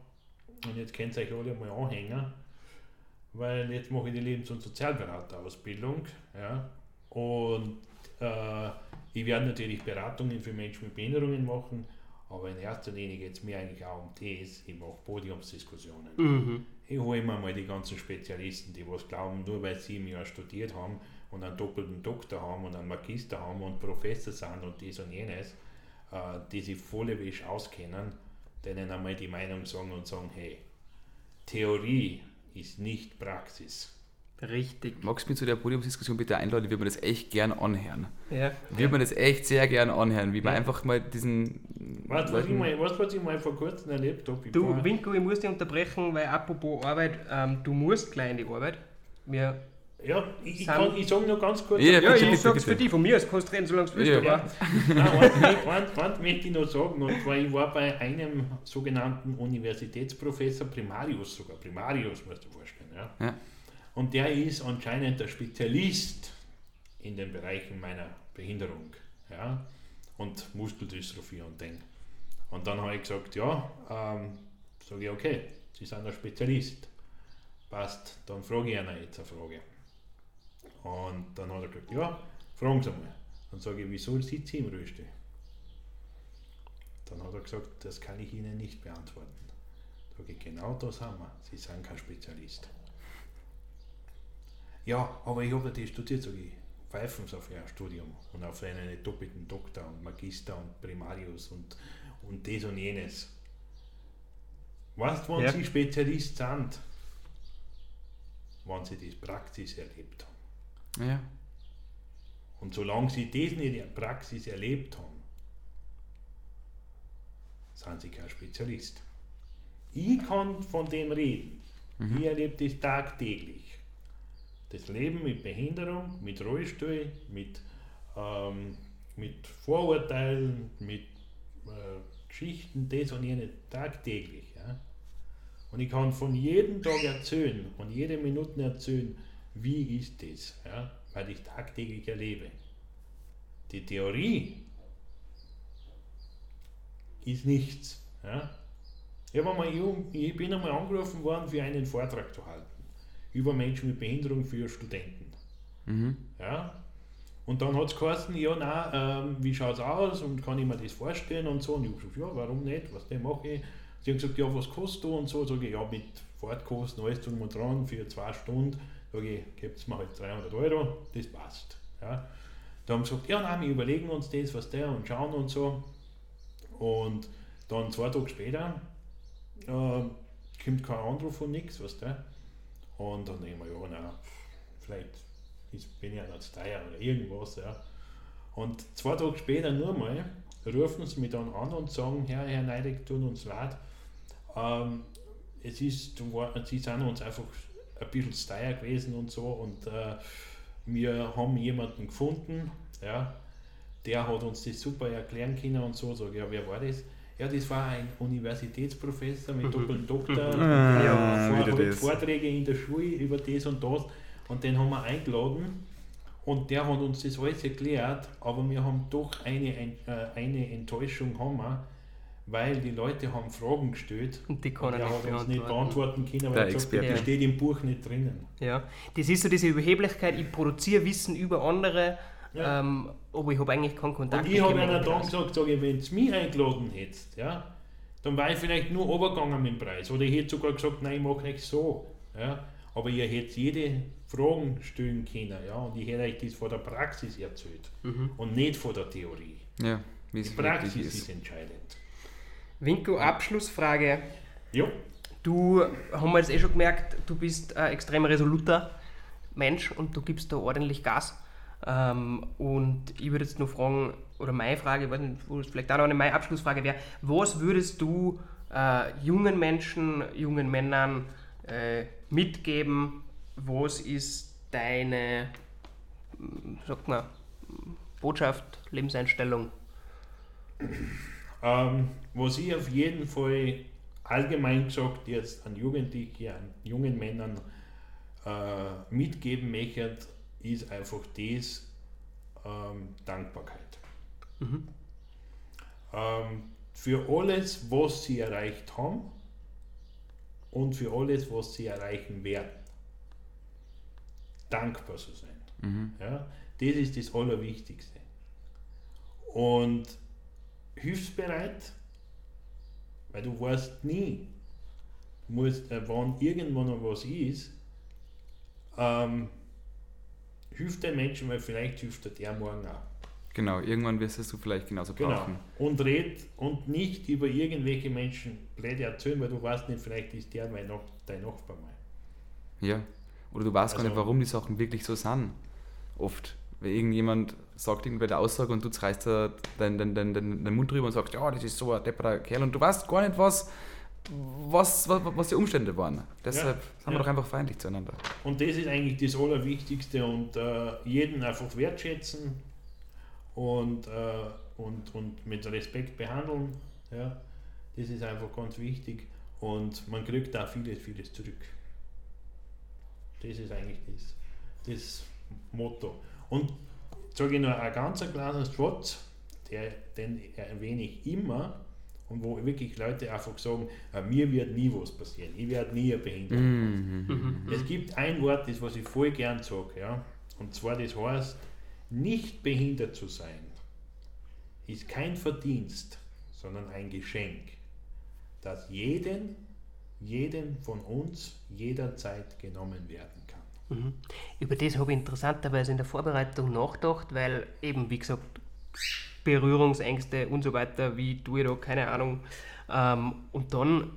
und jetzt könnt ihr euch alle mal anhängen, weil jetzt mache ich die Lebens- und Sozialberaterausbildung, ja, und äh, ich werde natürlich Beratungen für Menschen mit Behinderungen machen, aber in erster Linie geht es mir eigentlich auch um das, ich mache Podiumsdiskussionen. Mhm. Ich hole mir mal die ganzen Spezialisten, die was glauben, nur weil sie im Jahr studiert haben und einen doppelten Doktor haben und einen Magister haben und Professor sind und dies und jenes, äh, die sich volle Wäsche auskennen, denen einmal die Meinung sagen und sagen, hey, Theorie ist nicht Praxis. Richtig. magst du mich zu der Podiumsdiskussion bitte einladen? Ich würde mir das echt gern anhören. Ja. Ich würde mir das echt sehr gern anhören, wie man Ja. einfach mal diesen. Weißt du, was, ich mal- du, was ich mal vor kurzem erlebt habe? Ich Du, war- Winko, ich muss dich unterbrechen, weil apropos Arbeit, ähm, du musst gleich in die Arbeit. Wir, ja, ich, ich, kann, ich sage nur ganz kurz, Ja, ja, bitte, ich bitte, sag's bitte. für dich, von mir aus kannst du reden, solange du willst, Ja. aber Nein, eins, möchte- eins, eins möchte ich noch sagen, und zwar, ich war bei einem sogenannten Universitätsprofessor, Primarius sogar, Primarius musst du dir vorstellen. Ja? Ja. Und der ist anscheinend der Spezialist in den Bereichen meiner Behinderung ja? und Muskeldystrophie und Ding. Und dann habe ich gesagt, ja, ähm, sage ich, okay, Sie sind ein Spezialist. Passt, dann frage ich ihn jetzt eine Frage. Und dann hat er gesagt, ja, fragen Sie mal. Dann sage ich, wieso sitzt Sie im Rollstuhl? Dann hat er gesagt, das kann ich Ihnen nicht beantworten. Sage ich, genau das haben wir. Sie sind kein Spezialist. Ja, aber ich habe das studiert, sage ich. Pfeifen Sie auf Ihr Studium und auf einen doppelten Doktor und Magister und Primarius und, und das und jenes. Weißt du, wann Ja. Sie Spezialist sind? Wenn Sie das Praxis erlebt haben. Ja. Und solange sie das nicht in der Praxis erlebt haben, sind sie kein Spezialist. Ich kann von dem reden. Ich erlebe das tagtäglich. Das Leben mit Behinderung, mit Rollstuhl, mit, ähm, mit Vorurteilen, mit äh, Geschichten, das und jene tagtäglich. Ja? Und ich kann von jedem Tag erzählen und jede Minute erzählen, wie ist das, ja? weil ich tagtäglich erlebe. Die Theorie ist nichts. Ja? Ich, einmal, ich bin einmal angerufen worden, für einen Vortrag zu halten über Menschen mit Behinderung für Studenten. Mhm. Ja? Und dann hat es geheißen, ja, nein, ähm, wie schaut es aus und kann ich mir das vorstellen und so. Und ich habe gesagt, ja, warum nicht, was der mache ich. Sie haben gesagt, ja, was kostet du und so. Sage ich, ja, mit Fahrtkosten, alles drum und dran für zwei Stunden. Sage ich, gebt mir halt 300 Euro, das passt. Ja? Da haben sie gesagt, ja, nein, wir überlegen uns das, was der und schauen und so. Und dann zwei Tage später äh, kommt kein Anruf und nichts, was der. Und dann denke ich mir, ja, nein, vielleicht bin ich ja nicht teuer oder irgendwas. Ja. Und zwei Tage später nur mal rufen sie mich dann an und sagen, Herr, Herr Neidig, tut uns leid. Ähm, es ist, sie sind uns einfach ein bisschen zu teuer gewesen und so und äh, wir haben jemanden gefunden, ja, der hat uns das super erklären können und so. Sag ich, ja, wer war das? Ja, das war ein Universitätsprofessor mit doppeltem Doktor, Ah, der wieder vor. Vorträge in der Schule über das und das. Und den haben wir eingeladen und der hat uns das alles erklärt, aber wir haben doch eine, ein- äh, eine Enttäuschung, haben wir, weil die Leute haben Fragen gestellt Und die kann und er nicht uns nicht beantworten. können, Der weil gesagt das steht im Buch nicht drinnen. Ja, das ist so diese Überheblichkeit, ich produziere Wissen über andere, Ja. ähm, aber ich habe eigentlich keinen Kontakt Und ich habe mit einer dann gesagt, sag ich, wenn du mich eingeladen hättest, ja, dann war ich vielleicht nur runtergegangen mit dem Preis. Oder ich hätte sogar gesagt, nein, ich mache nicht so. Ja. Aber ihr hättet jede Fragen stellen können. Ja, und ich hätte euch das von der Praxis erzählt Mhm. und nicht von der Theorie. Ja. wie Die Praxis ist ist. entscheidend. Winko, Abschlussfrage. Ja, Du, haben wir jetzt eh schon gemerkt, du bist ein extrem resoluter Mensch und du gibst da ordentlich Gas. Ähm, und ich würde jetzt nur fragen, oder meine Frage, ich weiß nicht, wo es vielleicht auch noch eine meine Abschlussfrage wäre, was würdest du äh, jungen Menschen, jungen Männern äh, mitgeben? Was ist deine, mm, sagt man, Botschaft, Lebenseinstellung? Ähm, was ich auf jeden Fall allgemein gesagt jetzt an Jugendliche, an jungen Männern äh, mitgeben möchte, ist einfach das ähm, Dankbarkeit. Ähm, für alles, was sie erreicht haben und für alles, was sie erreichen werden. Dankbar zu sein. Ja, das ist das Allerwichtigste. Und hilfsbereit, weil du weißt nie, musst, äh, wann irgendwann noch was ist, ähm, hilft der Menschen, weil vielleicht hilft er der morgen auch. Genau, irgendwann wirst du vielleicht genauso Genau. brauchen. Und red und nicht über irgendwelche Menschen blöd erzählen, weil du weißt nicht, vielleicht ist der mein Nach dein Nachbar mal. Ja. Oder du weißt gar Also- nicht, warum die Sachen wirklich so sind. Oft. Weil irgendjemand sagt irgendwer der Aussage und du reißt da deinen dein, dein, dein, dein Mund drüber und sagst, ja, das ist so ein depperer Kerl und du weißt gar nicht, was, was, was, was die Umstände waren. Deshalb sind wir ja. doch einfach feindlich zueinander. Und das ist eigentlich das Allerwichtigste und äh, jeden einfach wertschätzen und, äh, und, und mit Respekt behandeln. Ja, das ist einfach ganz wichtig und man kriegt da vieles, vieles zurück. Das ist eigentlich das, das Motto. Und sage ich noch ein ganz kleiner Satz, den erwähne ich immer und wo wirklich Leute einfach sagen, äh, mir wird nie was passieren, ich werde nie ein Behinderter. Mhm. Es gibt ein Wort, das was ich voll gern sage, ja, und zwar das heißt, nicht behindert zu sein, ist kein Verdienst, sondern ein Geschenk, das jeden, jeden von uns jederzeit genommen werden kann. Mhm. Über das habe ich interessanterweise in der Vorbereitung nachgedacht, weil eben, wie gesagt, Berührungsängste und so weiter, wie tue ich da, keine Ahnung. Ähm, und dann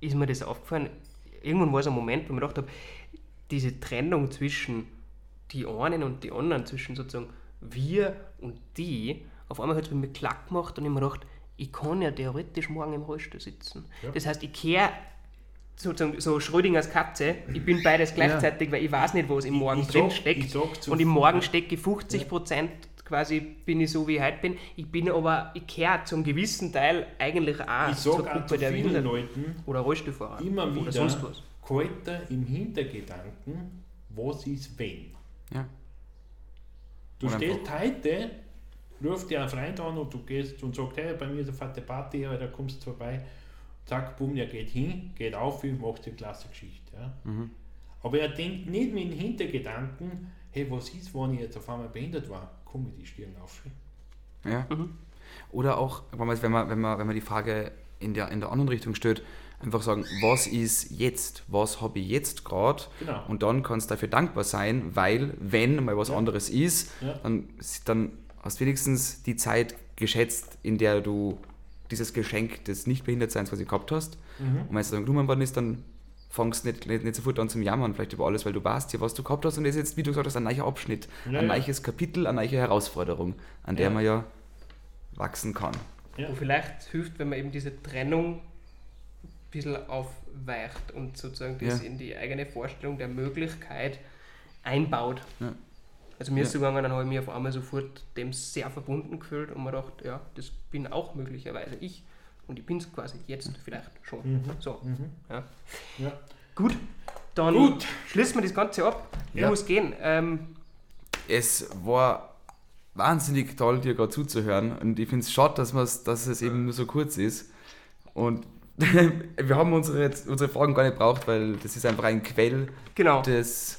ist mir das aufgefallen, irgendwann war es ein Moment, wo ich mir gedacht habe, diese Trennung zwischen die einen und die anderen, zwischen sozusagen wir und die, auf einmal hat es bei mir klack gemacht und ich mir gedacht, ich kann ja theoretisch morgen im Rollstuhl sitzen. Ja. Das heißt, ich kehre sozusagen so Schrödingers Katze, ich bin beides gleichzeitig, weil ich weiß nicht, was im Morgen ich drin steckt. Und im Morgen stecke ich 50 Prozent quasi bin ich so, wie ich heute bin. Ich bin aber, ich kehre zum gewissen Teil eigentlich auch Ich zur Gruppe der Behinderten Leuten oder Rollstuhlfahrer immer oder wieder, sonst was. Kalter im Hintergedanken, was ist wenn? Ja. Du Und stehst heute, ruft dir ein Freund an und du gehst und sagst, hey, bei mir ist eine fette Party, da kommst du vorbei. Zack, bumm, der geht hin, geht auf, macht die klasse Geschichte. Ja. Mhm. Aber er denkt nicht mit dem Hintergedanken, hey, was ist, wenn ich jetzt auf einmal behindert war? Komm ich die Stirn auf. Ja. Oder auch, wenn man, wenn, man, wenn, man, wenn man die Frage in der, in der anderen Richtung stellt, einfach sagen, was ist jetzt? Was habe ich jetzt gerade? Genau. Und dann kannst du dafür dankbar sein, weil, wenn mal was Ja. anderes ist, Ja. dann, dann hast du wenigstens die Zeit geschätzt, in der du dieses Geschenk des Nichtbehindertseins quasi gehabt hast. Mhm. Und wenn es dann genommen worden ist, dann fangst du nicht, nicht, nicht sofort an zum Jammern, vielleicht über alles, weil du weißt ja, was du gehabt hast und das ist jetzt, wie du gesagt hast, ein neuer Abschnitt, Ja, ein ja. neues Kapitel, eine neue Herausforderung, an der Ja. man ja wachsen kann. Ja. Wo vielleicht hilft, wenn man eben diese Trennung ein bisschen aufweicht und sozusagen das Ja. in die eigene Vorstellung der Möglichkeit einbaut. Ja. Also mir ist so gegangen, dann habe ich mich auf einmal sofort dem sehr verbunden gefühlt und mir gedacht, ja, das bin auch möglicherweise ich. Und ich bin es quasi jetzt vielleicht schon. Mhm. So, Mhm. ja. Ja. Gut, dann Gut. schließen wir das Ganze ab. Ich Ja. muss gehen. Ähm, Es war wahnsinnig toll, dir gerade zuzuhören und ich finde es schade, dass, dass es eben nur so kurz ist. Und wir haben unsere, unsere Fragen gar nicht braucht, weil das ist einfach ein Quell genau. des,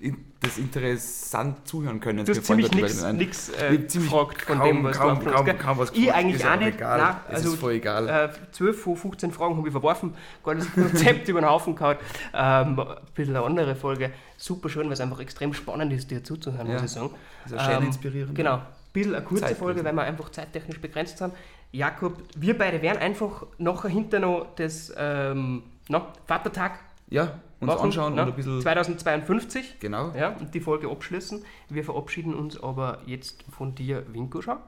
des interessant zuhören können. Du hast ziemlich nichts äh, gefragt von kaum, dem, was kaum, du kaum, kaum was Ich eigentlich auch nicht. Egal. Nein, es also, ist voll egal. Äh, 12 von 15 Fragen habe ich verworfen, gar das Konzept über den Haufen gehauen. Ähm, ein bisschen eine andere Folge. Super schön, weil es einfach extrem spannend ist, dir zuzuhören, Ja. muss ich sagen. Das auch schön Ähm, inspirierend. Genau. bisschen eine kurze Folge, weil wir einfach zeittechnisch begrenzt sind. Jakob, wir beide werden einfach nachher hinter noch das ähm, na, Vatertag Ja, uns machen, anschauen na, und ein bisschen. 2052 Genau. ja, und die Folge abschließen. Wir verabschieden uns aber jetzt von dir, Winko, schon.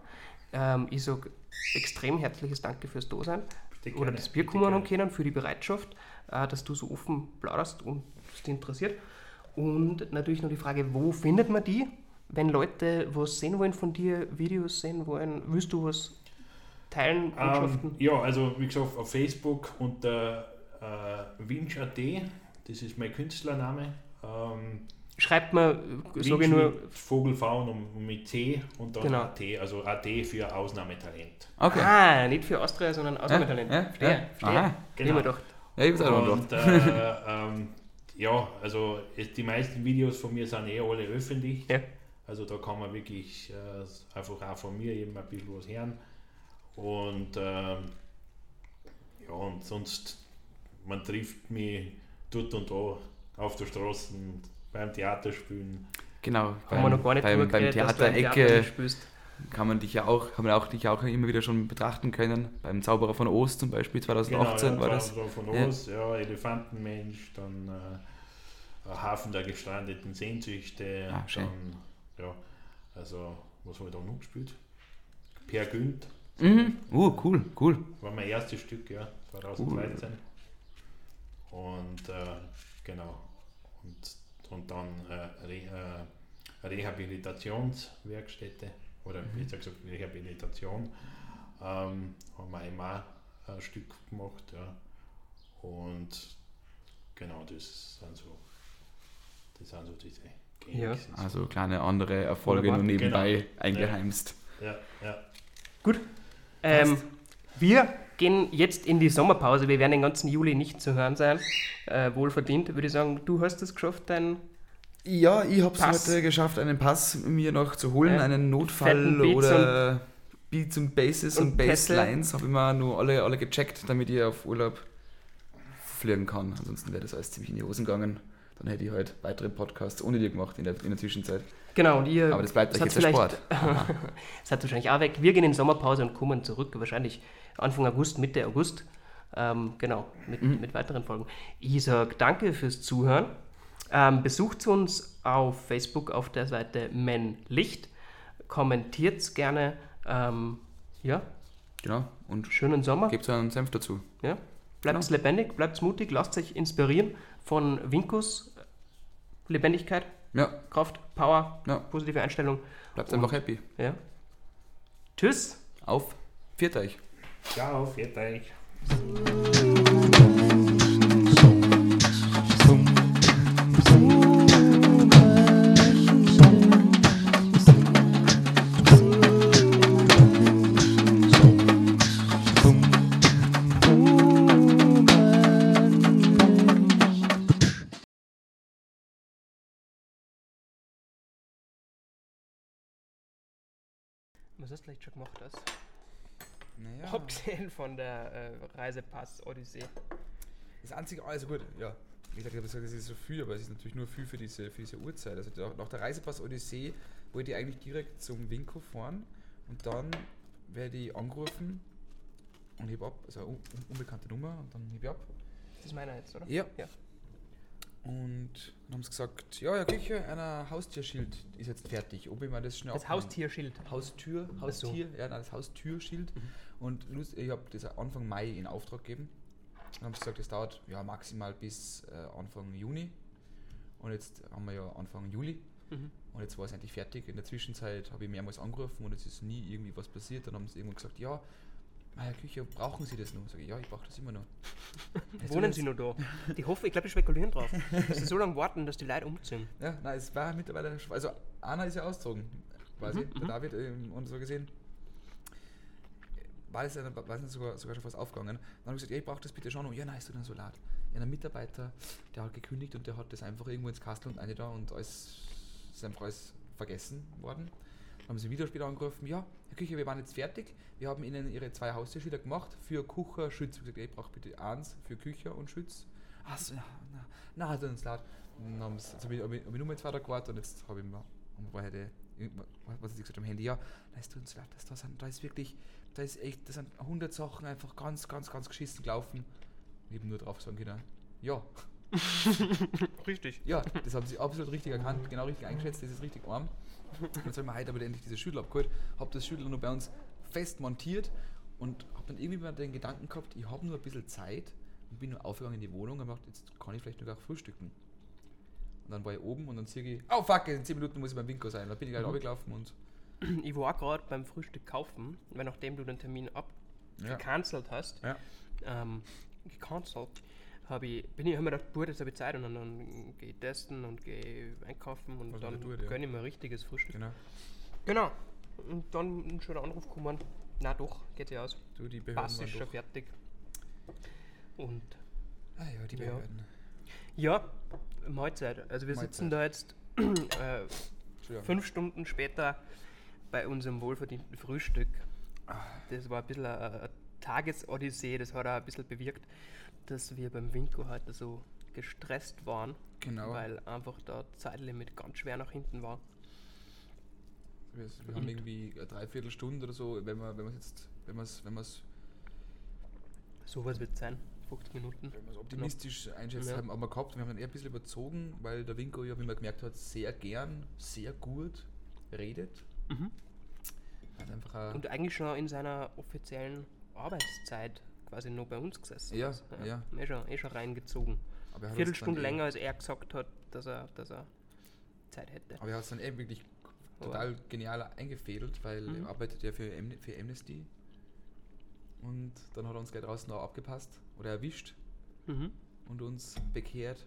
Ähm, ich sage extrem herzliches Danke fürs Dasein Bitte oder wir bitte kommen können, für die Bereitschaft, äh, dass du so offen plauderst und es dich interessiert. Und natürlich noch die Frage, wo findet man die? Wenn Leute was sehen wollen von dir, Videos sehen wollen, willst du was teilen, Botschaften? Ähm, ja, also wie gesagt, auf Facebook unter äh, Winch.at, das ist mein Künstlername. Ähm, Schreibt mir, Winch sage ich nur, mit Vogelfaun und mit C und dann Genau. AT, also AT für Ausnahmetalent. Okay. ah, nicht für Austria, sondern Ausnahmetalent. Ja, ja, Verstehe, ja. verstehe. Aha. Genau. Gedacht. Ja, ich auch Und gedacht. äh, ähm, ja, also die meisten Videos von mir sind eh alle öffentlich. Ja. Also da kann man wirklich äh, einfach auch von mir eben ein bisschen was hören. Und ähm, ja, und sonst, man trifft mich dort und da auf der Straße, beim Theaterspielen. Genau. Haben wir noch gar nicht beim, beim Theater Theaterecke kann man dich ja auch, kann man auch dich auch immer wieder schon betrachten können. Beim Zauberer von Ost zum Beispiel 2018 Genau, war ja, das. da Von Ja. uns, ja. Elefantenmensch, dann äh, Hafen der gestrandeten Sehnsüchte, Ah, schön. dann, ja, also, was habe ich da noch gespielt? Per Günd, Mhm. Uh, cool, cool. war mein erstes Stück, ja, 2013. Und äh, genau, und, und dann äh, Re, äh, Rehabilitationswerkstätte oder Mhm. besser gesagt Rehabilitation ähm, haben wir auch ein Stück gemacht. Ja. Und genau, das sind so, das sind so diese Ja. Gags. Also kleine andere Erfolge nur nebenbei Genau. eingeheimst. Ja, ja. Ähm, wir gehen jetzt in die Sommerpause. Wir werden den ganzen Juli nicht zu hören sein. Äh, wohlverdient, würde ich sagen. Du hast es geschafft, dein Ja, ich habe es heute geschafft, einen Pass mir noch zu holen, Ja. einen Notfall Beats oder Beats und Basses und und. Basslines habe ich mir nur alle, alle gecheckt, damit ich auf Urlaub fliegen kann. Ansonsten wäre das alles ziemlich in die Hosen gegangen. Dann hätte ich halt weitere Podcasts ohne dir gemacht in der, in der Zwischenzeit. Genau, und ihr Aber das bleibt euch jetzt der Sport. seid wahrscheinlich auch weg. Wir gehen in Sommerpause und kommen zurück, wahrscheinlich Anfang August, Mitte August. Ähm, genau, mit, Mhm. mit weiteren Folgen. Ich sage danke fürs Zuhören. Ähm, besucht uns auf Facebook auf der Seite Men Licht. Kommentiert gerne. Ähm, ja, Genau. Und schönen Sommer. gebt einen Senf dazu. Ja. Bleibt Genau. lebendig, bleibt mutig, lasst euch inspirieren von Winkus Lebendigkeit, Ja, Kraft, Power, Ja. positive Einstellung. bleibt einfach happy. Ja. Tschüss. Auf. Viert euch. Ciao, viert euch. Was hast du vielleicht schon gemacht hast? Naja. Abgesehen von der äh, Reisepass-Odyssee. Das einzige, also gut, ja. Ich gesagt, es ist so viel, aber es ist natürlich nur viel für diese, für diese Uhrzeit. Also nach der Reisepass Odyssee wollte ich eigentlich direkt zum Winko fahren und dann werde ich angerufen und heb ab, also un unbekannte Nummer und dann heb ich ab. Das ist meiner jetzt, oder? Ja. Ja. Und dann haben sie gesagt, ja, ja, Küche, ein Haustierschild ist jetzt fertig. Ob ich mir das schnell Das abnehmen- Haustierschild. Haustür, Ach so. Haustier, ja, nein, das Haustürschild. Und lust, ich habe das Anfang Mai in Auftrag gegeben. Dann haben sie gesagt, das dauert ja maximal bis äh, Anfang Juni. Und jetzt haben wir ja Anfang Juli. Mhm. Und jetzt war es endlich fertig. In der Zwischenzeit habe ich mehrmals angerufen und es ist nie irgendwie was passiert. Dann haben sie irgendwann gesagt, ja, meine Küche, brauchen Sie das noch? Sag ich, ja, ich brauche das immer noch. Wohnen Sie noch da? Die hoffen, ich glaube, die spekulieren drauf. Dass sie so lange warten, dass die Leute umziehen. Ja, nein, es war mittlerweile, also Anna ist ja ausgezogen, quasi, Mhm, der David ähm, und so gesehen. War es ja, war es sogar, sogar schon fast aufgegangen. Dann habe ich gesagt, ja, ich brauche das bitte schon. Und ja, nein, ist dann so laut. Ja, ein Mitarbeiter, der hat gekündigt und der hat das einfach irgendwo ins Kastel und eine da und alles, ist einfach alles vergessen worden. Haben sie wieder später angerufen, ja, Herr Küche, wir waren jetzt fertig. Wir haben Ihnen Ihre zwei Haustierschilder gemacht für Kucher, Schütz. Ich ich brauche bitte eins für Küche und Schütz. Ach so, na, na, na, hat uns laut. Dann haben sie- Jetzt habe ich, hab ich, hab ich nur mal zwei da gewartet und jetzt habe ich mir war heute, was ich gesagt am Handy, ja, da ist uns leid, dass da sind, da ist wirklich, da ist echt, da sind 100 Sachen einfach ganz, ganz, ganz geschissen gelaufen. Ich habe nur drauf sagen können, ja, Richtig. ja, das haben sie absolut richtig erkannt, genau richtig eingeschätzt, das ist richtig arm. Jetzt haben wir heute aber endlich diese Schüler abgeholt, habe das Schüler nur bei uns fest montiert und habe dann irgendwie mal den Gedanken gehabt, ich habe nur ein bisschen Zeit und bin nur aufgegangen in die Wohnung und gedacht, jetzt kann ich vielleicht noch auch frühstücken. Und dann war ich oben und dann sehe ich, oh fuck, in 10 Minuten muss ich beim Winko sein. Da bin ich gleich runtergelaufen und Ich war gerade beim Frühstück kaufen, weil nachdem du den Termin ab Ja. hast, ja, ähm, gecancelt, hab ich, bin ich, hab mir gedacht, gut, jetzt habe ich Zeit und dann, dann gehe ich testen und gehe einkaufen und Was dann tut, ja. gönne ich mir ein richtiges Frühstück. genau. Genau. Und dann ein schöner Anruf gekommen. Na doch, geht ja aus. Du, die Behörden Pass ist schon fertig. Und Ah ja, die Ja. Behörden. ja, Mahlzeit. Also wir sitzen da jetzt äh, fünf Stunden später bei unserem wohlverdienten Frühstück. Das war ein bisschen eine, eine Tagesodyssee, das hat auch ein bisschen bewirkt, dass wir beim Winko heute so gestresst waren, Genau. weil einfach der Zeitlimit ganz schwer nach hinten war. Wir, wir haben irgendwie eine Dreiviertelstunde oder so, wenn wir wenn wir jetzt, wenn wir es wenn wir's, Sowas wird sein, 50 Minuten. wenn wir's optimistisch einschätzen Ja. haben, haben wir gehabt. Wir haben dann eher ein bisschen überzogen, weil der Winko ja, wie man gemerkt hat, sehr gern, sehr gut redet. Mhm. Und eigentlich schon in seiner offiziellen Arbeitszeit quasi nur bei uns gesessen. Ja, ist. ja. Eh, schon, eh schon reingezogen. aber er Viertelstunde länger, als er gesagt hat, dass er, dass er Zeit hätte. Aber er hat es dann eben wirklich total genial eingefädelt, weil Mhm. er arbeitet ja für, Am- für Amnesty. Und dann hat er uns gleich draußen auch abgepasst oder erwischt Mhm. und uns bekehrt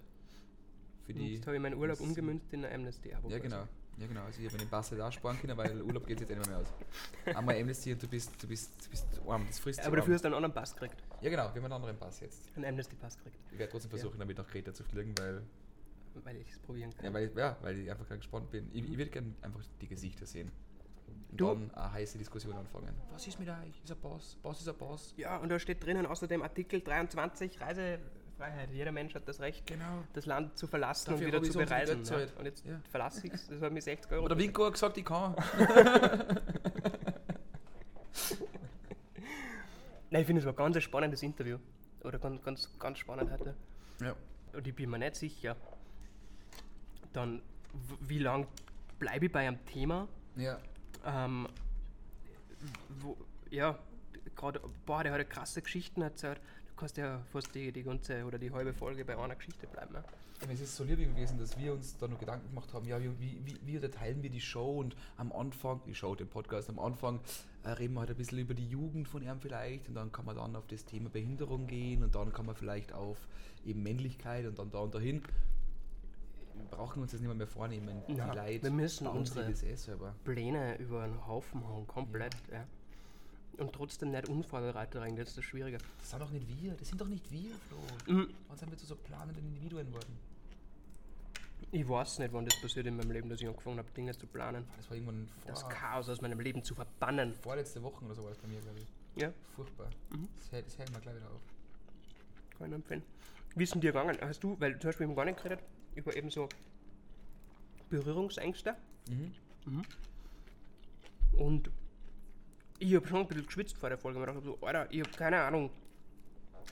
für die. Jetzt habe ich meinen Urlaub umgemünzt in ein Amnesty-Abo. Ja, genau. Ja, genau. Also, ich habe den Bass halt auch sparen können, weil Urlaub geht jetzt eh nicht mehr, aus. Einmal Amnesty und du bist, du bist, du bist arm, das frisst Aber dafür hast du einen anderen Pass gekriegt. Ja, genau. Wir haben einen anderen Pass jetzt. Einen Amnesty-Pass gekriegt. Ich werde trotzdem versuchen, damit nach Kreta zu fliegen, weil, Weil ich es probieren kann. ja, weil, ja, weil ich einfach ganz gespannt bin. Ich, ich würde gerne einfach die Gesichter sehen. Und Du- dann eine heiße Diskussion anfangen. Was ist mit euch? Ist ein Boss? Boss ist ein Boss? Ja, und da steht drinnen außerdem Artikel 23, Reisefreiheit. Jeder Mensch hat das Recht, Genau. das Land zu verlassen Dafür und wieder zu bereisen. Ja. Und jetzt Ja. verlasse ich es, das hat mir 60 Euro Aber der Winko hat gesagt, ich kann. Nein, ich finde, es war ganz ein spannendes Interview. Oder ganz, ganz, ganz spannend heute. Ja. Und ich bin mir nicht sicher, dann, wie lange bleibe ich bei einem Thema? Ja. Ähm, wo, ja, gerade, boah, der hat krasse Geschichten erzählt. Du kannst ja fast die, die ganze oder die halbe Folge bei einer Geschichte bleiben. Ne? Aber Es ist so lieb gewesen, dass wir uns da noch Gedanken gemacht haben, ja, wie, wie, wie- unterteilen wir die Show und am Anfang, die Show, den Podcast, am Anfang äh, reden wir halt ein bisschen über die Jugend von ihm vielleicht und dann kann man dann auf das Thema Behinderung gehen und dann kann man vielleicht auf eben Männlichkeit und dann da und dahin. Wir brauchen uns das nicht mehr, vornehmen. Ja, die Leute wir müssen unsere- eh selber. Pläne über einen Haufen hauen, komplett. Ja. Und trotzdem nicht unvorbereitet rein, das ist das Schwierige. Das sind doch nicht wir, das sind doch nicht wir, Flo. Mhm. Wann sind wir zu so planenden Individuen geworden? Ich weiß nicht, wann das passiert in meinem Leben, dass ich angefangen habe, Dinge zu planen. Das war irgendwann vor, Das Chaos aus meinem Leben zu verbannen. vorletzte Woche oder so war es bei mir, glaube ich. Ja, Furchtbar. Das, hält, das hält mir gleich wieder auf. kann ich empfehlen. Wie ist denn dir gegangen? Hast du, weil zum Beispiel haben gar nicht geredet, über eben so Berührungsängste. Mhm. Und ich habe schon ein bisschen geschwitzt vor der Folge. Ich dachte so, Alter, ich habe keine Ahnung,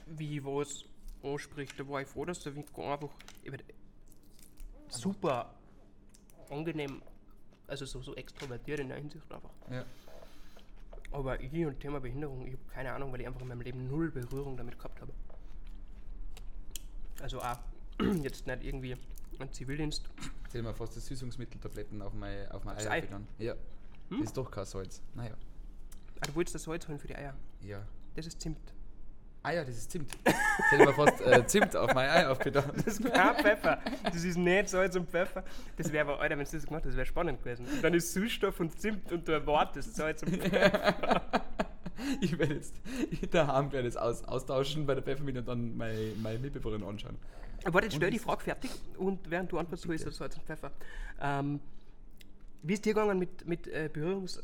wie was anspricht. Da war ich froh, dass der Winko einfach super angenehm, also so, so extrovertiert in der Hinsicht einfach. Ja. Aber ich und Thema Behinderung, ich habe keine Ahnung, weil ich einfach in meinem Leben null Berührung damit gehabt habe. Also auch jetzt nicht irgendwie ein Zivildienst. Erzähl mal fast das Süßungsmitteltabletten auf mein, auf mein Ei? gegangen. Ja. Das ist doch kein Salz. Naja. Ah, du wolltest das Salz holen für die Eier. Ja. Das ist Zimt. Ah ja, das ist Zimt. Jetzt hätte ich mal fast äh, Zimt auf mein Ei aufgetan. Das ist kein Pfeffer. Das ist nicht Salz und Pfeffer. Das wäre aber, Alter, wenn du das gemacht hast, das wäre spannend gewesen. Und dann ist Süßstoff und Zimt und du erwartest Salz und Pfeffer. Ich werde jetzt daheim werde jetzt aus, austauschen bei der Pfeffermine und dann meine, meine Mitbewohnerin anschauen. Warte, jetzt stell die Frage fertig und während du antwortest, hol ich das Salz und Pfeffer. Ähm, wie ist dir gegangen mit, mit äh, Berührungs...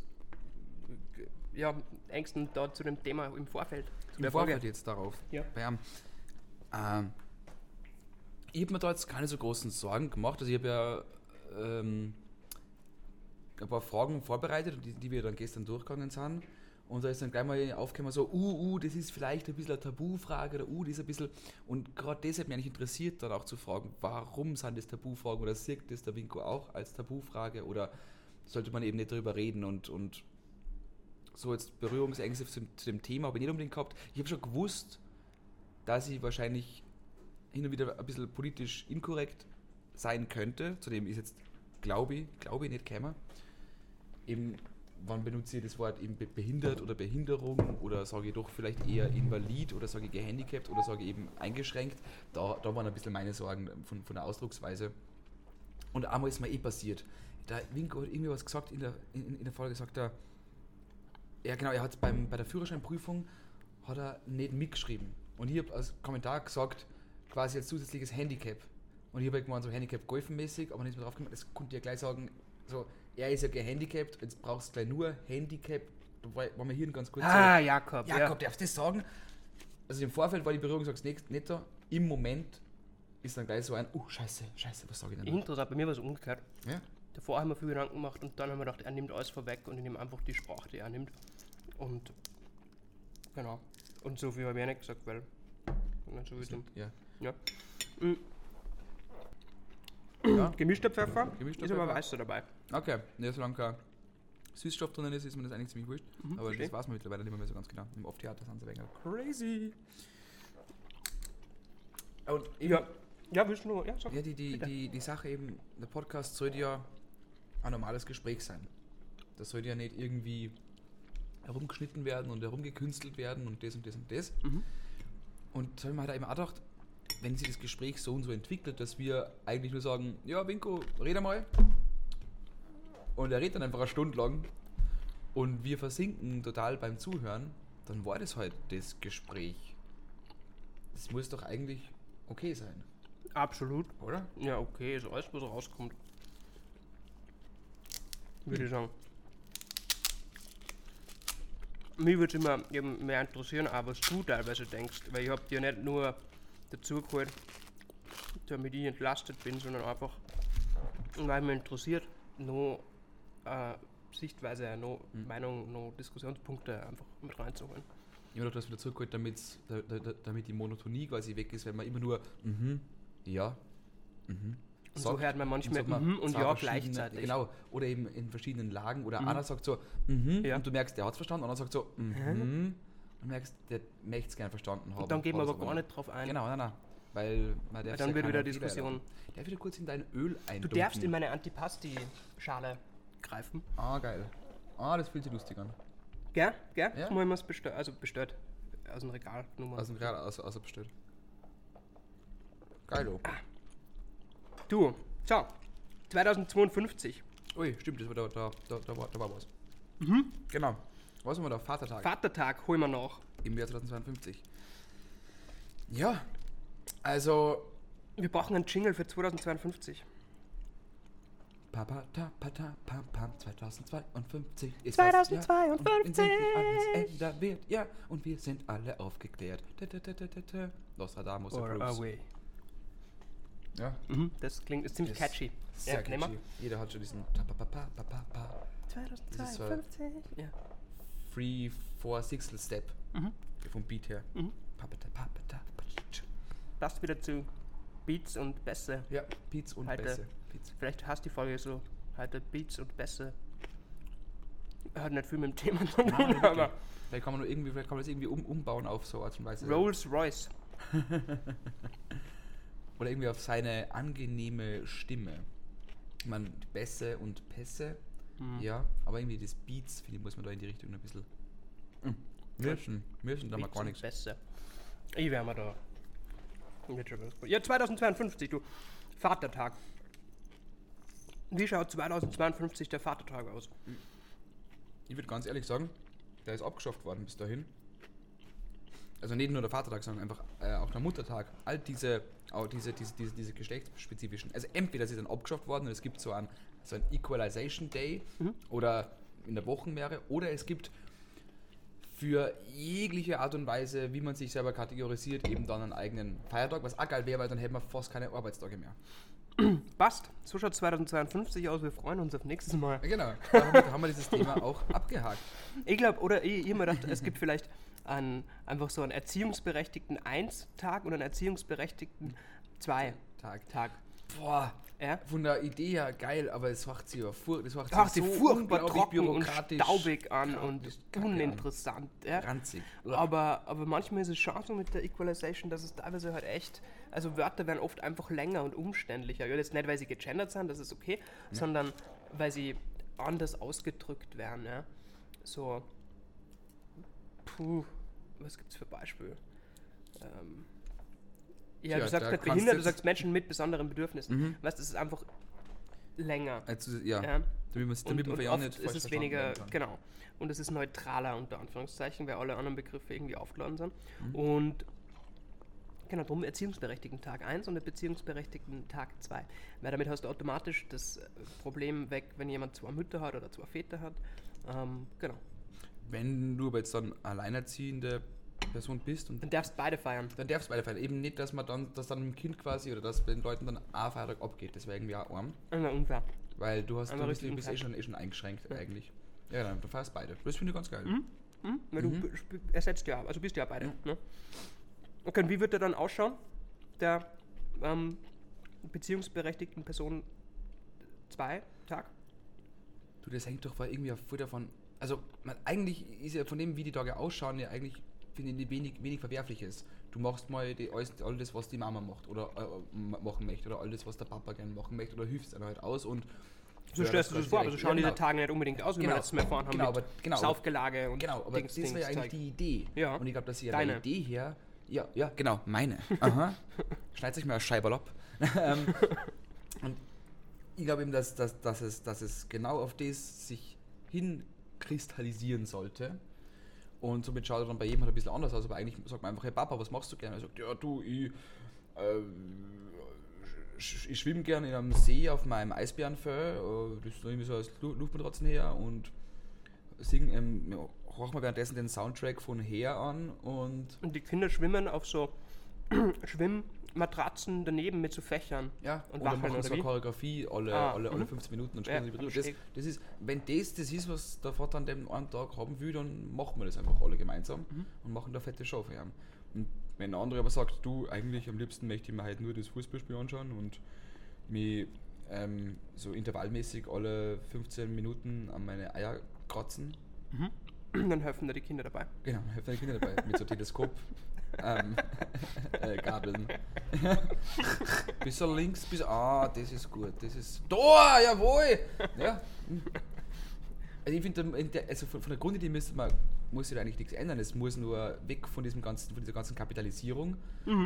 Ja, Ängsten da zu dem Thema im Vorfeld? Im Vorfeld jetzt darauf. Ja. Ihm. Ähm, ich habe mir da jetzt keine so großen Sorgen gemacht. Also ich habe ja ähm, ein paar Fragen vorbereitet, die, die wir dann gestern durchgegangen sind. Und da ist dann gleich mal aufgekommen, so, uh, uh, das ist vielleicht ein bisschen eine Tabufrage oder uh, das ist ein bisschen. Und gerade deshalb mich eigentlich interessiert, dann auch zu fragen, warum sind das Tabufragen oder sieht das der Winko auch als Tabufrage oder sollte man eben nicht darüber reden und, und so jetzt Berührungsängste zu, zu dem Thema habe ich nicht unbedingt gehabt. Ich habe schon gewusst, dass ich wahrscheinlich hin und wieder ein bisschen politisch inkorrekt sein könnte. Zudem ist jetzt, glaube ich, glaube ich nicht gekommen. Eben, wann benutze ich das Wort eben be- behindert oder Behinderung oder sage ich doch vielleicht eher invalid oder sage ich gehandicapt oder sage ich eben eingeschränkt. Da, da waren ein bisschen meine Sorgen von, von der Ausdrucksweise. Und einmal ist mir eh passiert. Der Winko hat irgendwie was gesagt in der, in, in der Folge, sagt er, ja genau, er hat beim, bei der Führerscheinprüfung hat er nicht mitgeschrieben. Und ich habe als Kommentar gesagt, quasi als zusätzliches Handicap. Und ich habe halt gemeint, so Handicap golfenmäßig, aber nicht mehr drauf gekommen. Das konnte ich ja gleich sagen, so, er ist ja gehandicapt, jetzt brauchst du gleich nur Handicap. Da war, war mir hier ganz kurz Ah, so, Jakob. Jakob, ja. darfst du das sagen? Also im Vorfeld war die Berührungsangst nicht, nicht da. Im Moment ist dann gleich so ein, oh scheiße, scheiße, was sage ich denn? Interessant, bei mir war es umgekehrt. Ja? Davor haben wir viel Gedanken gemacht und dann haben wir gedacht, er nimmt alles vorweg und ich nehme einfach die Sprache, die er nimmt. Und genau. Und so viel habe ich auch nicht gesagt, weil. Nicht so wie dumm. Ja. Ja. ja. Gemischter Pfeffer, Gemischter ist aber Pfeffer. weißer dabei. Okay, ja, solange kein Süßstoff drin ist, ist mir das eigentlich ziemlich wurscht. aber Mhm, verstehe. das weiß man mittlerweile nicht mehr so ganz genau. Im Off-Theater sind sie wegen crazy. Und Ja. Ja, willst du nur? Ja, sag. ja, die, die, Bitte. die, die Sache eben, der Podcast sollte ja ein normales Gespräch sein. Das sollte ja nicht irgendwie herumgeschnitten werden und herumgekünstelt werden und das und das und das. Mhm. Und da habe ich mir halt eben auch gedacht, wenn sich das Gespräch so und so entwickelt, dass wir eigentlich nur sagen, ja, Winko, red mal. Und er redet dann einfach eine Stunde lang und wir versinken total beim Zuhören, dann war das halt das Gespräch. Das muss doch eigentlich okay sein, Absolut. oder? Ja, okay, ist alles, was rauskommt. Würde ich sagen. Mich würde es immer eben mehr interessieren, auch was du teilweise denkst, weil ich habe dir nicht nur dazu geholt, damit ich entlastet bin, sondern einfach, weil mich interessiert, noch äh, Sichtweise, noch Meinung, noch Diskussionspunkte einfach mit reinzuholen. Ich habe das wieder zurückgeholt, damit's- da, da, da- damit die Monotonie quasi weg ist, wenn man immer nur, mhm, ja, mhm. Und so hört man manchmal sagt man mhm und zwei ja gleichzeitig. Genau, oder eben in verschiedenen Lagen. Oder einer sagt so, mhm, Ja. und du merkst, der hat es verstanden, und einer sagt so, mhm, und merkst, der möchte es gerne verstanden haben. Und dann gehen wir aber gar nicht drauf ein. Genau, nein, nein. Weil man darf dann ja wird wieder Diskussion. Darf ich wieder kurz in dein Öl Du eindunken? darfst in meine Antipasti-Schale greifen. Ah, geil. Ah, das fühlt sich lustig an. Gell? Gell? Ja. Muss ich mir's bestellt, also bestellt. Aus dem Regal. Nummer. Aus dem Real, aus, aus bestellt. Geilo. Du, so. 2052. Ui, stimmt, das war da, da, da, da, war, da war was. Genau. Was haben wir da? Vatertag Vatertag holen wir nach. im Jahr 2052. Ja, also. Wir brauchen einen Jingle für 2052. Papa, ta, pata, pam, pam, 2052 ist 2052. das Jahr, und alles ändern wird, ja, und wir sind alle aufgeklärt. Nostradamus Or approves. away. Ja, Mhm, das klingt ist ziemlich Das- catchy. sehr ja, catchy. Jeder hat schon diesen ta, pa, pa, pa, pa, pa, pa. Das ist so ein 2052. Ja. Free, Four, Sixtel Step Mhm. vom Beat her. Tsch. Passt wieder zu Beats und Bässe. Ja, Beats und Heute. Bässe. Beats. Vielleicht hast die Folge so heute Beats und Bässe. Hat nicht viel mit dem Thema zu tun, Nein, aber. Vielleicht kann man nur irgendwie, vielleicht kann man das irgendwie um, umbauen auf so Art und Weise. Rolls Royce. Oder irgendwie auf seine angenehme Stimme. Ich meine, Bässe und Pässe, Mhm. ja, aber irgendwie das Beats, finde ich, muss man da in die Richtung ein bisschen mm, mischen. Mischen, da Beats gar nichts. Bässe. Ich werde mal da. Ja, 2052, du. Vatertag. Wie schaut 2052 der Vatertag aus? Ich würde ganz ehrlich sagen, der ist abgeschafft worden bis dahin. Also nicht nur der Vatertag, sondern einfach äh, auch der Muttertag. All diese, auch diese, diese, diese, diese geschlechtsspezifischen. Also entweder sie sind abgeschafft worden und es gibt so einen, so einen Equalization Day oder in der Wochenmeere oder es gibt für jegliche Art und Weise, wie man sich selber kategorisiert, eben dann einen eigenen Feiertag, was auch geil wäre, weil dann hätten wir fast keine Arbeitstage mehr. passt. So schaut 2052 aus. Wir freuen uns auf nächstes Mal. Genau, da haben wir, dieses Thema auch abgehakt. Ich glaube, oder ich, ich hab mir gedacht, es gibt vielleicht einen, einfach so einen erziehungsberechtigten 1-Tag und einen erziehungsberechtigten 2-Tag. Tag. Boah, Ja? von der Idee her geil, aber es macht sie ja fur das macht Ach, sie so furchtbar trocken und staubig an und kacke an. uninteressant. Ja? ranzig. Aber, aber manchmal ist es schon so mit der Equalization, dass es teilweise halt echt, also Wörter werden oft einfach länger und umständlicher. Ja, jetzt nicht, weil sie gegendert sind, das ist okay, sondern weil sie anders ausgedrückt werden. Ja? So, puh, was gibt's für Beispiele? Ähm, ja, Ja, du sagst nicht kannst behindert, du sagst Menschen mit besonderen Bedürfnissen. Weißt, das ist einfach länger. Also, ja, Ja. damit man damit man und oft nicht ist es weniger, genau. Und es ist neutraler unter Anführungszeichen, weil alle anderen Begriffe irgendwie aufgeladen sind. Mhm. Und genau, darum Erziehungsberechtigten Tag 1 und Beziehungsberechtigten Tag 2. Weil damit hast du automatisch das Problem weg, wenn jemand zwei Mütter hat oder zwei Väter hat. Ähm, genau. Wenn du aber jetzt dann alleinerziehende Person bist und Dann darfst beide feiern. dann darfst du beide feiern. Eben nicht, dass man dann, dass dann dem Kind quasi oder dass den Leuten dann ein Feiertag abgeht. Das wäre irgendwie auch arm. Na, unfair. Weil du hast du bist, du bist eh, schon, eh schon eingeschränkt eigentlich. Ja, dann du feierst beide. Das finde ich ganz geil. Hm? Weil du Mhm. sp- ersetzt ja, also bist ja beide. Ne? Okay, und wie wird der dann ausschauen? Der ähm, beziehungsberechtigten Person 2 Tag? Du, das hängt doch voll irgendwie voll davon. Also, man, eigentlich ist ja von dem, wie die Tage ausschauen, ja eigentlich, finde ich, wenig, wenig Verwerfliches. Du machst mal die, alles, all das, was die Mama macht oder äh, machen möchte oder all das, was der Papa gerne machen möchte oder hilfst dann halt aus und. So stellst du das vor, aber so schauen ja, diese Tage nicht unbedingt aus, wie Genau. wir letztes Mal erfahren haben. Genau, aber- genau, Saufgelage und Genau, aber Dings, das wäre ja Dings, eigentlich die Idee. Ja. Und ich glaube, dass sie ja Deine. Idee her. Ja, ja, genau, meine. Aha. Schneid sich mal ein Scheiberl ab. Ähm, und ich glaube eben, dass, dass, dass, es, dass es genau auf das sich hinkristallisieren sollte. Und somit schaut er dann bei jedem halt ein bisschen anders aus. Aber eigentlich sagt man einfach, hey Papa, was machst du gerne? Er sagt, ja du, ich, äh, ich schwimme gerne in einem See auf meinem Eisbärenfell. Äh, das ist irgendwie so als Lu- Luftmatratzen her und singen, ähm, horchen wir währenddessen den Soundtrack von Her an und Und die Kinder schwimmen auf so Schwimmmatratzen daneben mit so Fächern. ja, Und und dann wackeln, machen oder so wie? Choreografie alle, Ah, alle, alle mhm. 15 Minuten und Ja, spielen sie wieder. Das, das ist, wenn das das ist, was der Vater an dem einen Tag haben will, dann machen wir das einfach alle gemeinsam Mhm. und machen da fette Show für ihn. Und wenn der andere aber sagt, du, eigentlich am liebsten möchte ich mir halt nur das Fußballspiel anschauen und mich ähm, so intervallmäßig alle 15 Minuten an meine Eier kratzen, Dann helfen da die Kinder dabei. Genau, da helfen die Kinder dabei mit so Teleskop. Ähm, äh, Gabeln. bisschen links, bis. Ah, das ist gut. Das ist. Da, jawohl! Ja. Also ich finde, also von, der Grundidee müsste man, muss sich da eigentlich nichts ändern. Es muss nur weg von diesem ganzen, von dieser ganzen Kapitalisierung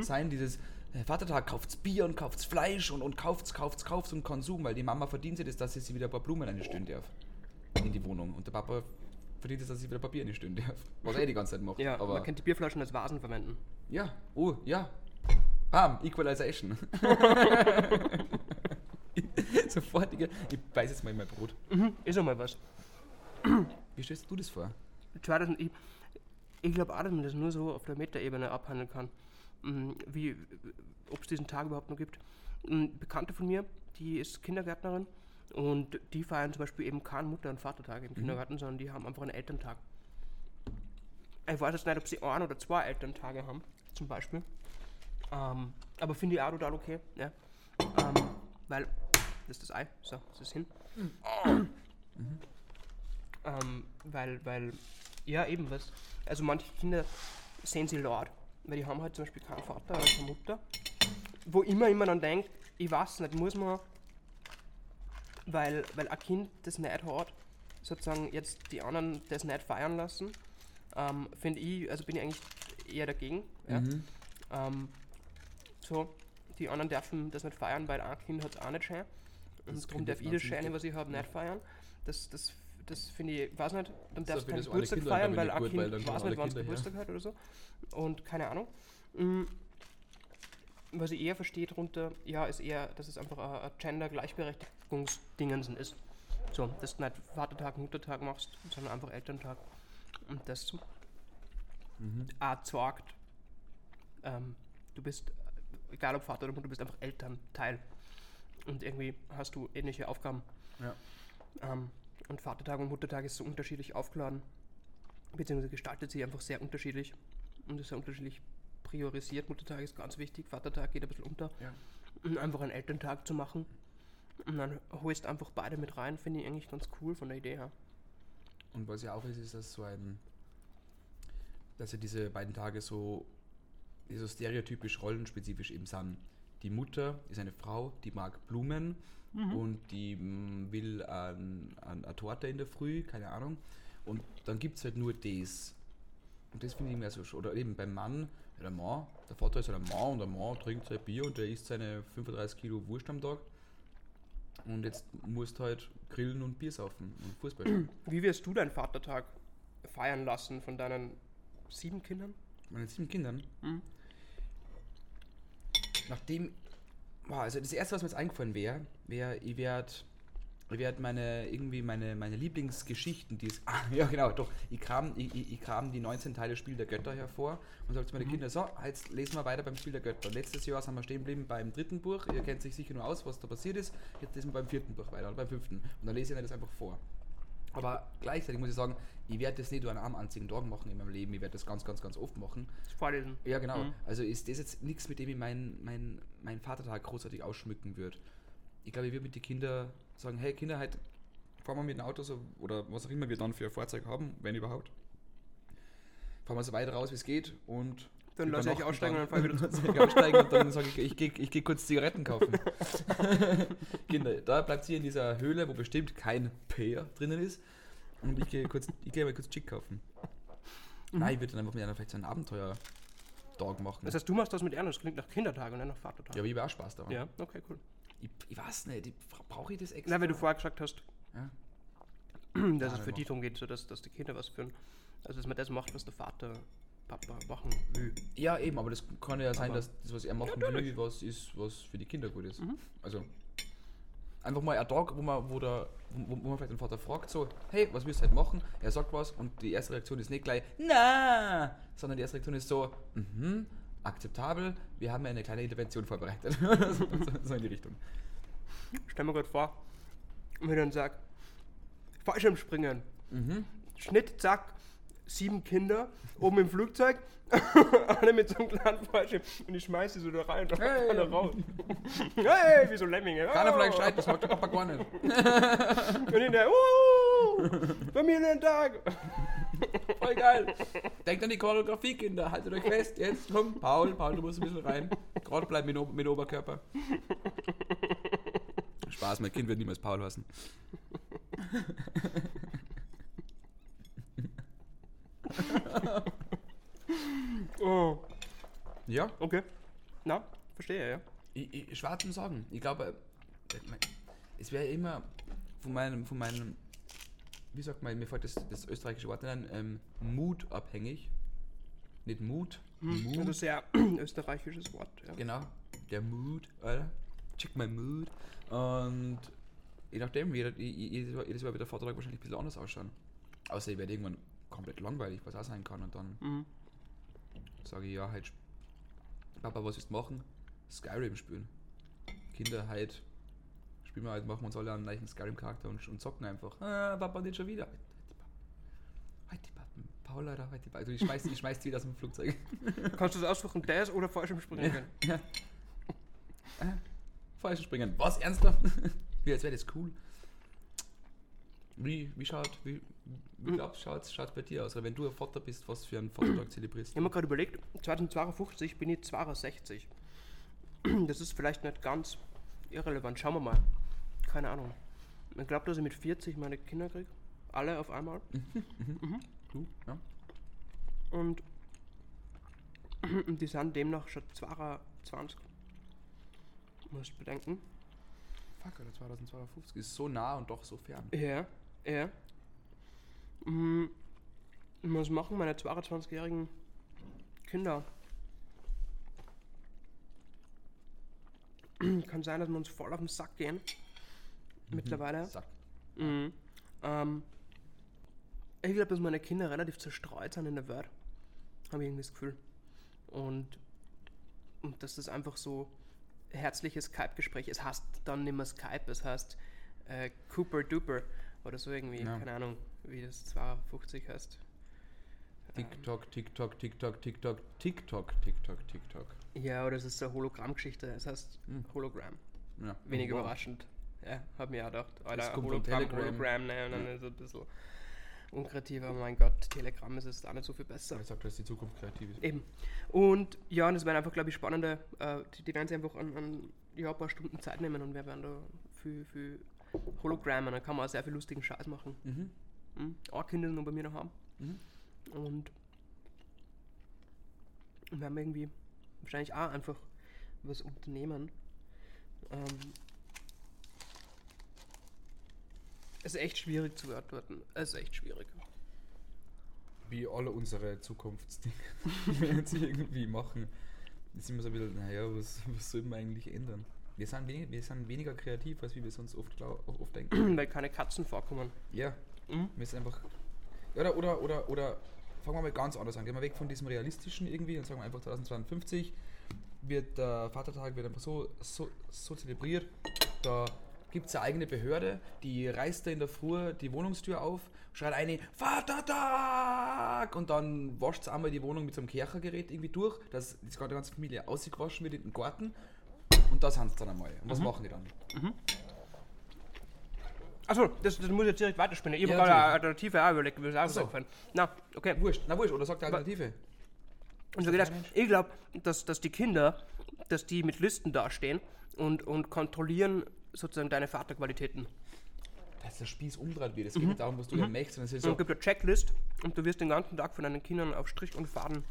sein. Dieses äh, Vatertag kauft's Bier und kauft's Fleisch und, und kauft's, kauft's, kauft's und Konsum, weil die Mama verdient sich das, dass sie sich wieder ein paar Blumen einstellen darf in die Wohnung. Und der Papa verdient es, dass sie wieder Papier einstellen darf. Was er eh die ganze Zeit macht. Ja, aber man kann die Bierflaschen als Vasen verwenden. ja, oh, ja. Bam, Equalization. Sofortige. Ich beiß jetzt mal in mein Brot. Ist auch mal was. Wie stellst du das vor? 2000, ich ich glaube auch, dass man das nur so auf der Metaebene abhandeln kann. Mm, Wie, ob es diesen Tag überhaupt noch gibt. Eine Bekannte von mir, die ist Kindergärtnerin und die feiern zum Beispiel eben keinen Mutter- und Vatertag im Kindergarten, sondern die haben einfach einen Elterntag. Ich weiß jetzt nicht, ob sie ein oder zwei Elterntage haben, zum Beispiel. Ähm, aber finde ich auch total okay. Ja. Ähm, weil, das ist das Ei, so, das ist hin. Ähm, weil, weil, ja, eben was. Also manche Kinder sehen sie laut, weil die haben halt zum Beispiel keinen Vater oder keine Mutter. Wo immer immer dann denkt, ich weiß nicht, muss man, weil, weil ein Kind das nicht hat, sozusagen jetzt die anderen das nicht feiern lassen, ähm, finde ich, also bin ich eigentlich eher dagegen. Ja? Ähm, so, die anderen dürfen das nicht feiern, weil ein Kind hat es auch nicht schön. Und darum darf ich das gut. was ich habe, nicht feiern. Das, das, das finde ich, weiß nicht, dann So, darfst du keinen Geburtstag feiern, weil ein Kind weiß nicht, wann es. Geburtstag hat oder so. Und keine Ahnung. Mm, Was ich eher verstehe darunter, ja, ist eher, dass es einfach ein, Gender-Gleichberechtigungsdingensen ist. So, dass du nicht Vatertag, Muttertag machst, sondern einfach Elterntag. Und das auch sagt, ähm, du bist, egal ob Vater oder Mutter, du bist einfach Elternteil. Und irgendwie hast du ähnliche Aufgaben. Ja. Ähm, und Vatertag und Muttertag ist so unterschiedlich aufgeladen, beziehungsweise gestaltet sich einfach sehr unterschiedlich und ist sehr unterschiedlich priorisiert. Muttertag ist ganz wichtig, Vatertag geht ein bisschen unter. Ja. Einfach einen Elterntag zu machen. Und dann holst einfach beide mit rein, finde ich eigentlich ganz cool von der Idee her. Und was ja auch ist, ist, dass so ein, dass ja diese beiden Tage so, so stereotypisch rollenspezifisch eben sind. Die Mutter ist eine Frau, die mag Blumen und die mm, will an, an eine Torte in der Früh, keine Ahnung. Und dann gibt es halt nur das. Und das finde ich mehr so sch- Oder eben beim Mann, ja, der Mann, der Vater ist halt ein Mann und der Mann trinkt sein Bier und der isst seine 35 Kilo Wurst am Tag. Und jetzt musst du halt grillen und Bier saufen und Fußball spielen. Wie wirst du deinen Vatertag feiern lassen von deinen sieben Kindern? Meine sieben Kindern. Mhm. Nachdem, boah, also das erste, was mir jetzt eingefallen wäre, wäre, ich werde ich werd meine, irgendwie meine, meine Lieblingsgeschichten, die es, ah, ja genau, doch, ich kram, ich, ich, kram die 19 Teile Spiel der Götter hervor und sage zu meinen Kindern, so, jetzt lesen wir weiter beim Spiel der Götter. Letztes Jahr sind wir stehen geblieben beim dritten Buch, ihr kennt sich sicher nur aus, was da passiert ist, jetzt lesen wir beim vierten Buch weiter oder beim fünften und dann lese ich das einfach vor. Aber gleichzeitig muss ich sagen, ich werde das nicht nur an einem einzigen Tag machen in meinem Leben, ich werde das ganz, ganz, ganz oft machen. Vorlesen. Ja, genau. Mhm. Also ist das jetzt nichts, mit dem ich meinen mein, mein Vatertag großartig ausschmücken würde. Ich glaube, ich würde mit den Kindern sagen, hey Kinder, halt fahren wir mit dem Auto so, oder was auch immer wir dann für ein Fahrzeug haben, wenn überhaupt. Fahren wir so weit raus, wie es geht und Dann lasse ich aussteigen dann. und dann fahr ich wieder ich aussteigen und dann sage ich, ich gehe ich geh kurz Zigaretten kaufen. Kinder, da bleibt ihr in dieser Höhle, wo bestimmt kein Peer drinnen ist. Und ich gehe kurz, ich gehe mal kurz Chick kaufen. Nein, ich würde dann einfach mit einer vielleicht so einen Abenteuer-Tag machen. Das heißt, du machst das mit Ernst, das klingt nach Kindertag und nicht nach Vatertag. ja, aber ich habe auch Spaß daran. Ja, okay, cool. Ich, ich weiß nicht, ich, brauche ich das extra? Na, weil du vorher gesagt hast, Ja. dass es Ja, für die darum geht, so dass, dass die Kinder was führen. Also, dass man das macht, was der Vater, Papa machen will. ja, eben, aber das kann ja sein, Aber- dass das, was er machen Natürlich. Mhm. will, was ist, was für die Kinder gut ist. Also, einfach mal ein Tag, wo man, wo, der, wo, wo man vielleicht den Vater fragt, so, hey, was willst du heute machen? Er sagt was und die erste Reaktion ist nicht gleich, na, sondern die erste Reaktion ist so, mhm, akzeptabel, wir haben eine kleine Intervention vorbereitet. so, so in die Richtung. Stell mir gerade vor, wenn ich dann sag, Fallschirmspringen, Mhm. Schnitt, zack, sieben Kinder, oben im Flugzeug, alle mit so einem kleinen Fallschirm und ich schmeiß sie so da rein und Hey. alle raus. hey, wie so Lemminge. Keiner Oh. vielleicht schreit, das mag der Papa gar nicht. Und hinterher, uh, Familientag. Voll geil. Denkt an die Choreografie, Kinder. Haltet euch fest. Jetzt komm, Paul, Paul, du musst ein bisschen rein. Gerade bleiben mit, mit Oberkörper. Spaß, mein Kind wird niemals Paul heißen. Oh, Ja, okay. Na, verstehe, ja. ich, ich schwer zum Sagen. Ich glaube, äh, es wäre immer von meinem, von meinem, wie sagt man, mir fällt das, das österreichische Wort ein, ähm, Mut abhängig. Nicht Mut, Also ein sehr österreichisches Wort, ja. Genau, der Mood, Alter. Check my Mood. Und je nachdem, wie, je- jedes Mal, jedes Mal wird der Vortrag wahrscheinlich ein bisschen anders ausschauen. Außer ich werde irgendwann komplett langweilig, was auch sein kann. Und dann Mhm. sage ich, ja, halt, Papa, was willst du machen? Skyrim spielen. Kinder, halt, spielen wir halt, machen wir uns alle einen neuen Skyrim-Charakter und, und zocken einfach. Ah, Papa, nicht schon wieder. Die Papa. Halt die Papa. Paul, Alter, halt die Papa. Also, ich schmeiß, ich schmeiß die wieder aus dem Flugzeug. Kannst du das aussuchen, das oder Fallschirmspringen können? Falsch springen. Was? Ernsthaft? wie als wäre das cool. Wie, wie schaut, wie, wie glaubst du, schaut es bei dir aus? Oder wenn du ein Vater bist, was für einen Vatertag zelebrierst? Ich habe mir gerade überlegt, 2052 bin ich 62. Das ist vielleicht nicht ganz irrelevant. Schauen wir mal. Keine Ahnung. Ich glaube, dass ich mit 40 meine Kinder kriege. Alle auf einmal. Du? Ja? Und die sind demnach schon 22. Musst bedenken. Fuck, Alter, 2052 ist so nah und doch so fern. Ja, ja. Mhm. Was machen meine 22-jährigen Kinder? Kann sein, dass wir uns voll auf den Sack gehen. Mittlerweile. Sack. Mhm. Ähm, ich glaube, dass meine Kinder relativ zerstreut sind in der Welt. Habe ich irgendwie das Gefühl. Und, und dass das einfach so herzliches Skype-Gespräch. Es heißt dann nicht mehr Skype, es heißt äh, Cooper Duper oder so irgendwie. Ja. Keine Ahnung, wie das 52 heißt. TikTok, TikTok, TikTok, TikTok, TikTok, TikTok, TikTok. Ja, oder es ist eine Hologrammgeschichte. Es heißt Hm. Hologramm. Ja. Wenig Wow. überraschend. Ja, hab mir auch gedacht. Alter, Hologramm, Telegram. Hologramm, ne, und dann Ja. ist es ein bisschen unkreativer. Mein Gott, Telegram ist es auch nicht so viel besser. Ich sag, dass die Zukunft kreativ ist. Eben. Und ja, und es werden einfach, glaube ich, spannende, äh, die, die werden sich einfach an, an ja, ein paar Stunden Zeit nehmen und wir werden da viel, viel Hologramm und dann kann man auch sehr viel lustigen Scheiß machen. Mhm. Mhm. Auch Kinder sind noch bei mir daheim. Mhm. Und wir haben irgendwie wahrscheinlich auch einfach was unternehmen. Ähm, es ist echt schwierig zu beantworten. Es ist echt schwierig. Wie alle unsere Zukunftsdinge, die wir jetzt irgendwie machen, ist immer so ein bisschen, naja, was, was soll man eigentlich ändern? Wir sind, wenig, wir sind weniger kreativ, als wie wir sonst oft, glaub, oft denken. Weil keine Katzen vorkommen. Ja, Mhm. wir sind einfach. Oder, oder, oder, oder fangen wir mal ganz anders an. Gehen wir weg von diesem realistischen irgendwie und sagen wir einfach 2052 wird der Vatertag wird einfach so, so, so zelebriert. Da gibt es eine eigene Behörde, die reißt da in der Früh die Wohnungstür auf, schreit eine Vatertag und dann wascht sie einmal die Wohnung mit so einem Kerchergerät irgendwie durch, dass die ganze Familie ausgewaschen wird in den Garten und da sind sie dann einmal. Und was machen die dann? Achso, das, das muss ich jetzt direkt weiterspinnen. Ich habe Ja, gerade eine. Alternative auch überlegt, mir ist auch so. Na, okay. Wurscht, na wurscht, oder sagt die Alternative? Und so gedacht, ich glaube, dass, dass die Kinder, dass die mit Listen dastehen und, und kontrollieren sozusagen deine Vaterqualitäten. Dass der Spieß umdreht wird. Es geht nicht darum, was du mhm. möchtest, es ist so, es gibt eine Checklist und du wirst den ganzen Tag von deinen Kindern auf Strich und Faden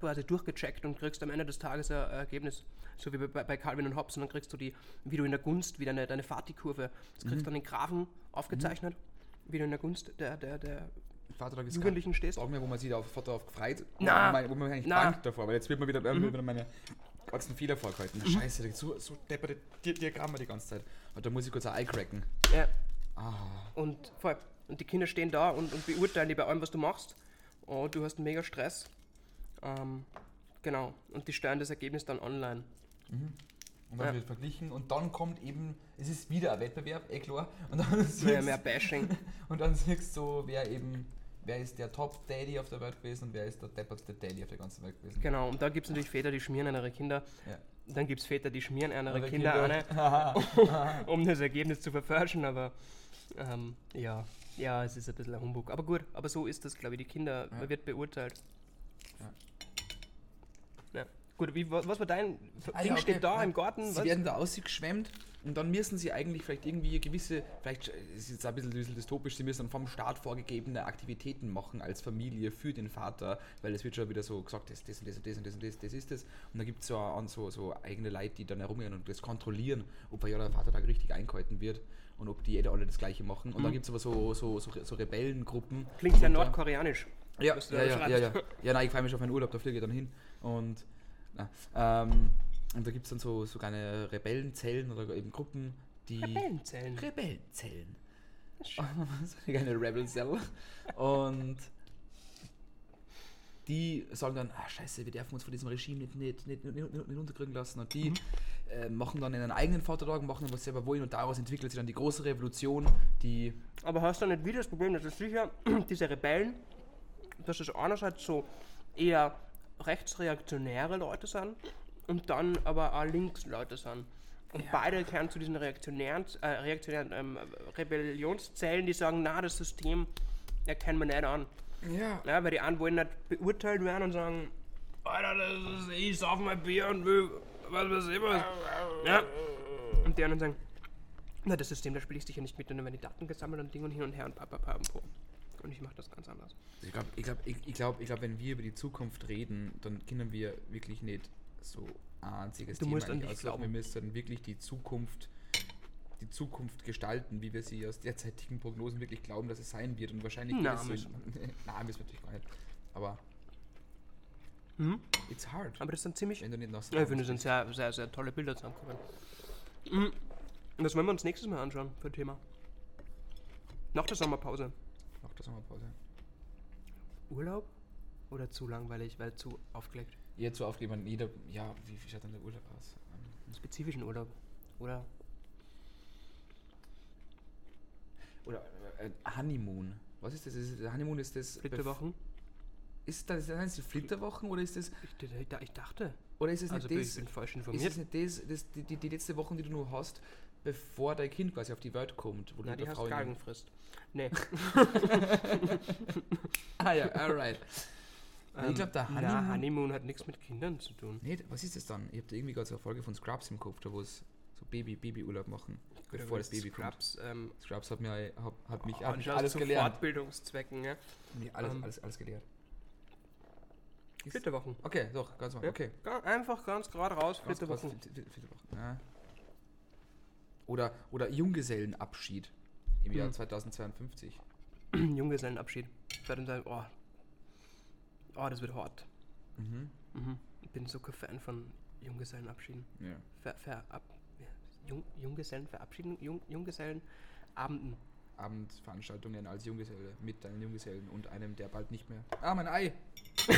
quasi durchgecheckt und kriegst am Ende des Tages ein Ergebnis. So wie bei, bei Calvin und Hobbes. Und dann kriegst du die, wie du in der Gunst, wie deine, deine Fati-Kurve, das kriegst du dann in Graphen aufgezeichnet, wie du in der Gunst der, der, der Vatertag ist Jugendlichen stehst. Sag mir, wo man sich da auf Vater auf gefreut, Na, wo man, wo man eigentlich na. bangt davor, weil jetzt wird man wieder, mhm. wieder meine ganzen Fehler vorgehalten. Scheiße, da gibt's so, so depperte Di- Diagramme die ganze Zeit. Und da muss ich kurz ein Eye cracken. Ja. Ah, Und voll. Und die Kinder stehen da und, und beurteilen dich bei allem, was du machst. Und du hast einen mega Stress. Ähm, genau. Und die steuern das Ergebnis dann online. und dann Ja. wird verglichen und dann kommt eben, es ist wieder ein Wettbewerb, eh klar. Und dann Mehr, mehr Bashing. und dann siehst du, wer eben, wer ist der Top-Daddy auf der Welt gewesen und wer ist der deppertste Daddy auf der ganzen Welt gewesen. Genau. Und da gibt es natürlich Väter, die schmieren ihre Kinder. Ja. Dann gibt es Väter, die schmieren ihre Andere Kinder, Kinder. an, um das Ergebnis zu verfälschen. Aber ähm, ja. ja, es ist ein bisschen ein Humbug. Aber gut, aber so ist das, glaube ich. Die Kinder, man wird beurteilt. Ja. Ja. Gut, wie, was, was war dein Ah, Ding ja, steht okay. da Ja. im Garten? Sie was? werden da ausgeschwemmt und dann müssen sie eigentlich vielleicht irgendwie gewisse, vielleicht äh, es ist jetzt ein bisschen, ein bisschen dystopisch, sie müssen dann vom Staat vorgegebene Aktivitäten machen als Familie für den Vater, weil es wird schon wieder so gesagt, das, das und das und das und das und das, das ist das. Und dann gibt es so, an- so, so eigene Leute, die dann herumgehen und das kontrollieren, ob ja der Vatertag richtig eingehalten wird und ob die jeder alle das gleiche machen. Und dann gibt es aber so, so, so, so Rebellengruppen. Klingt Und da- nordkoreanisch. ja, ja, ja, ja, ja. Ja, nein, ich freue mich auf meinen Urlaub, da fliege ich dann hin. Und, na, ähm, und da gibt es dann so, so kleine Rebellenzellen oder eben Gruppen, die. Rebellenzellen. Rebellenzellen. so eine kleine Rebel Cell. Und die sagen dann, ah scheiße, wir dürfen uns von diesem Regime nicht, nicht, nicht, nicht, nicht, unterkriegen lassen. Und die äh, machen dann einen eigenen Vatertag, machen dann was sie selber wollen und daraus entwickelt sich dann die große Revolution, die Aber hast du nicht wieder das Problem, dass es sicher diese Rebellen, dass es einerseits so eher rechtsreaktionäre Leute sind und dann aber auch Linksleute sind. Und beide gehören zu diesen reaktionären, äh, reaktionären ähm, Rebellionszellen, die sagen, na, das System erkennen wir nicht an. ja, Ja, weil die einen wollen nicht beurteilt werden und sagen, Alter, das ist, ich sauf mein Bier und will, was weiß ich was. Ja. Und die anderen sagen, na, das System, da spiele ich sicher nicht mit, dann werden die Daten gesammelt und Ding und hin und her und papa, papa und po. Und ich mache das ganz anders. Ich glaube, ich glaub, ich, ich glaub, ich glaub, wenn wir über die Zukunft reden, dann können wir wirklich nicht so ein einziges Du Thema musst an dich auslaufen. glauben. Wir müssen wirklich die Zukunft, die Zukunft gestalten, wie wir sie aus derzeitigen Prognosen wirklich glauben, dass es sein wird. Und wahrscheinlich Na, wird es so. Nein, müssen wir natürlich gar nicht. Aber Mhm. it's hard. Aber das sind ziemlich, wenn du nicht nach ja, ich finde, das sind sehr, sehr, sehr tolle Bilder zusammengekommen. Mhm. Und das wollen wir uns nächstes Mal anschauen für ein Thema. Nach der Sommerpause. nach der Sommerpause. Urlaub? Oder zu langweilig, weil zu aufgelegt? Jetzt so aufgeben, jeder, ja, wie, wie schaut denn der Urlaub aus? einen spezifischen Urlaub. Oder Oder äh, Honeymoon. Was ist das? Ist, das- Honeymoon ist das. Flitterwochen? Ist das, sind das die Flitterwochen oder ist das. Ich, ich, ich dachte. Oder ist es Also nicht ich das. bin falsch Ist informiert. es nicht das, das die, die, die letzte Woche, die du nur hast, bevor dein Kind quasi auf die Welt kommt? Wo du Nein, die hast Galgenfrist. Nee. Ah ja, alright. Ich glaube, der Ähm, Na, Honeymoon. Honeymoon hat nichts mit Kindern zu tun. Nee, was ist das dann? Ich habe da irgendwie gerade so eine Folge von Scrubs im Kopf, da wo es so Baby, Babyurlaub machen, bevor das Baby kommt. Scrubs, ähm, Scrubs hat, mir, hat, hat mich, hat mich alles zu gelernt. Fortbildungszwecken, ja. Mir alles, Ähm, alles, alles gelehrt. Ist- Flitterwochen. Okay, doch, ganz mal. Ja. Okay. Einfach ganz gerade raus, Flitterwochen. Fl- Fl- Flitterwochen. Ja. Oder, oder Junggesellenabschied im Jahr Hm. 2052. Junggesellenabschied. Ich werde dann sagen, oh, oh, das wird hart. Mhm. Mhm. Ich bin so kein Fan von Junggesellenabschieden. Ja. Ver, verab, ja, Jung, Junggesellen verabschieden, Jung, Junggesellenabenden. Abendveranstaltungen als Junggeselle mit deinen Junggesellen und einem, der bald nicht mehr. Ah, mein Ei!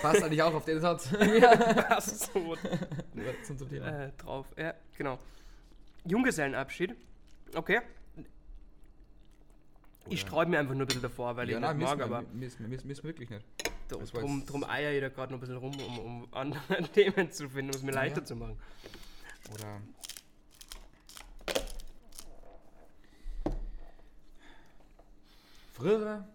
Passt eigentlich auch auf den Satz. Passt so Ja, zum, zum Thema. äh, drauf. Ja, genau. Junggesellenabschied. Okay. Ich Oder- sträube mir einfach nur ein bisschen davor, weil ja, ich nein, nicht mag, wir, aber müssen wir wirklich nicht. drum, drum, eier ich da gerade noch ein bisschen rum, um, um andere Themen zu finden, um es mir leichter ja. zu machen. Oder. Früher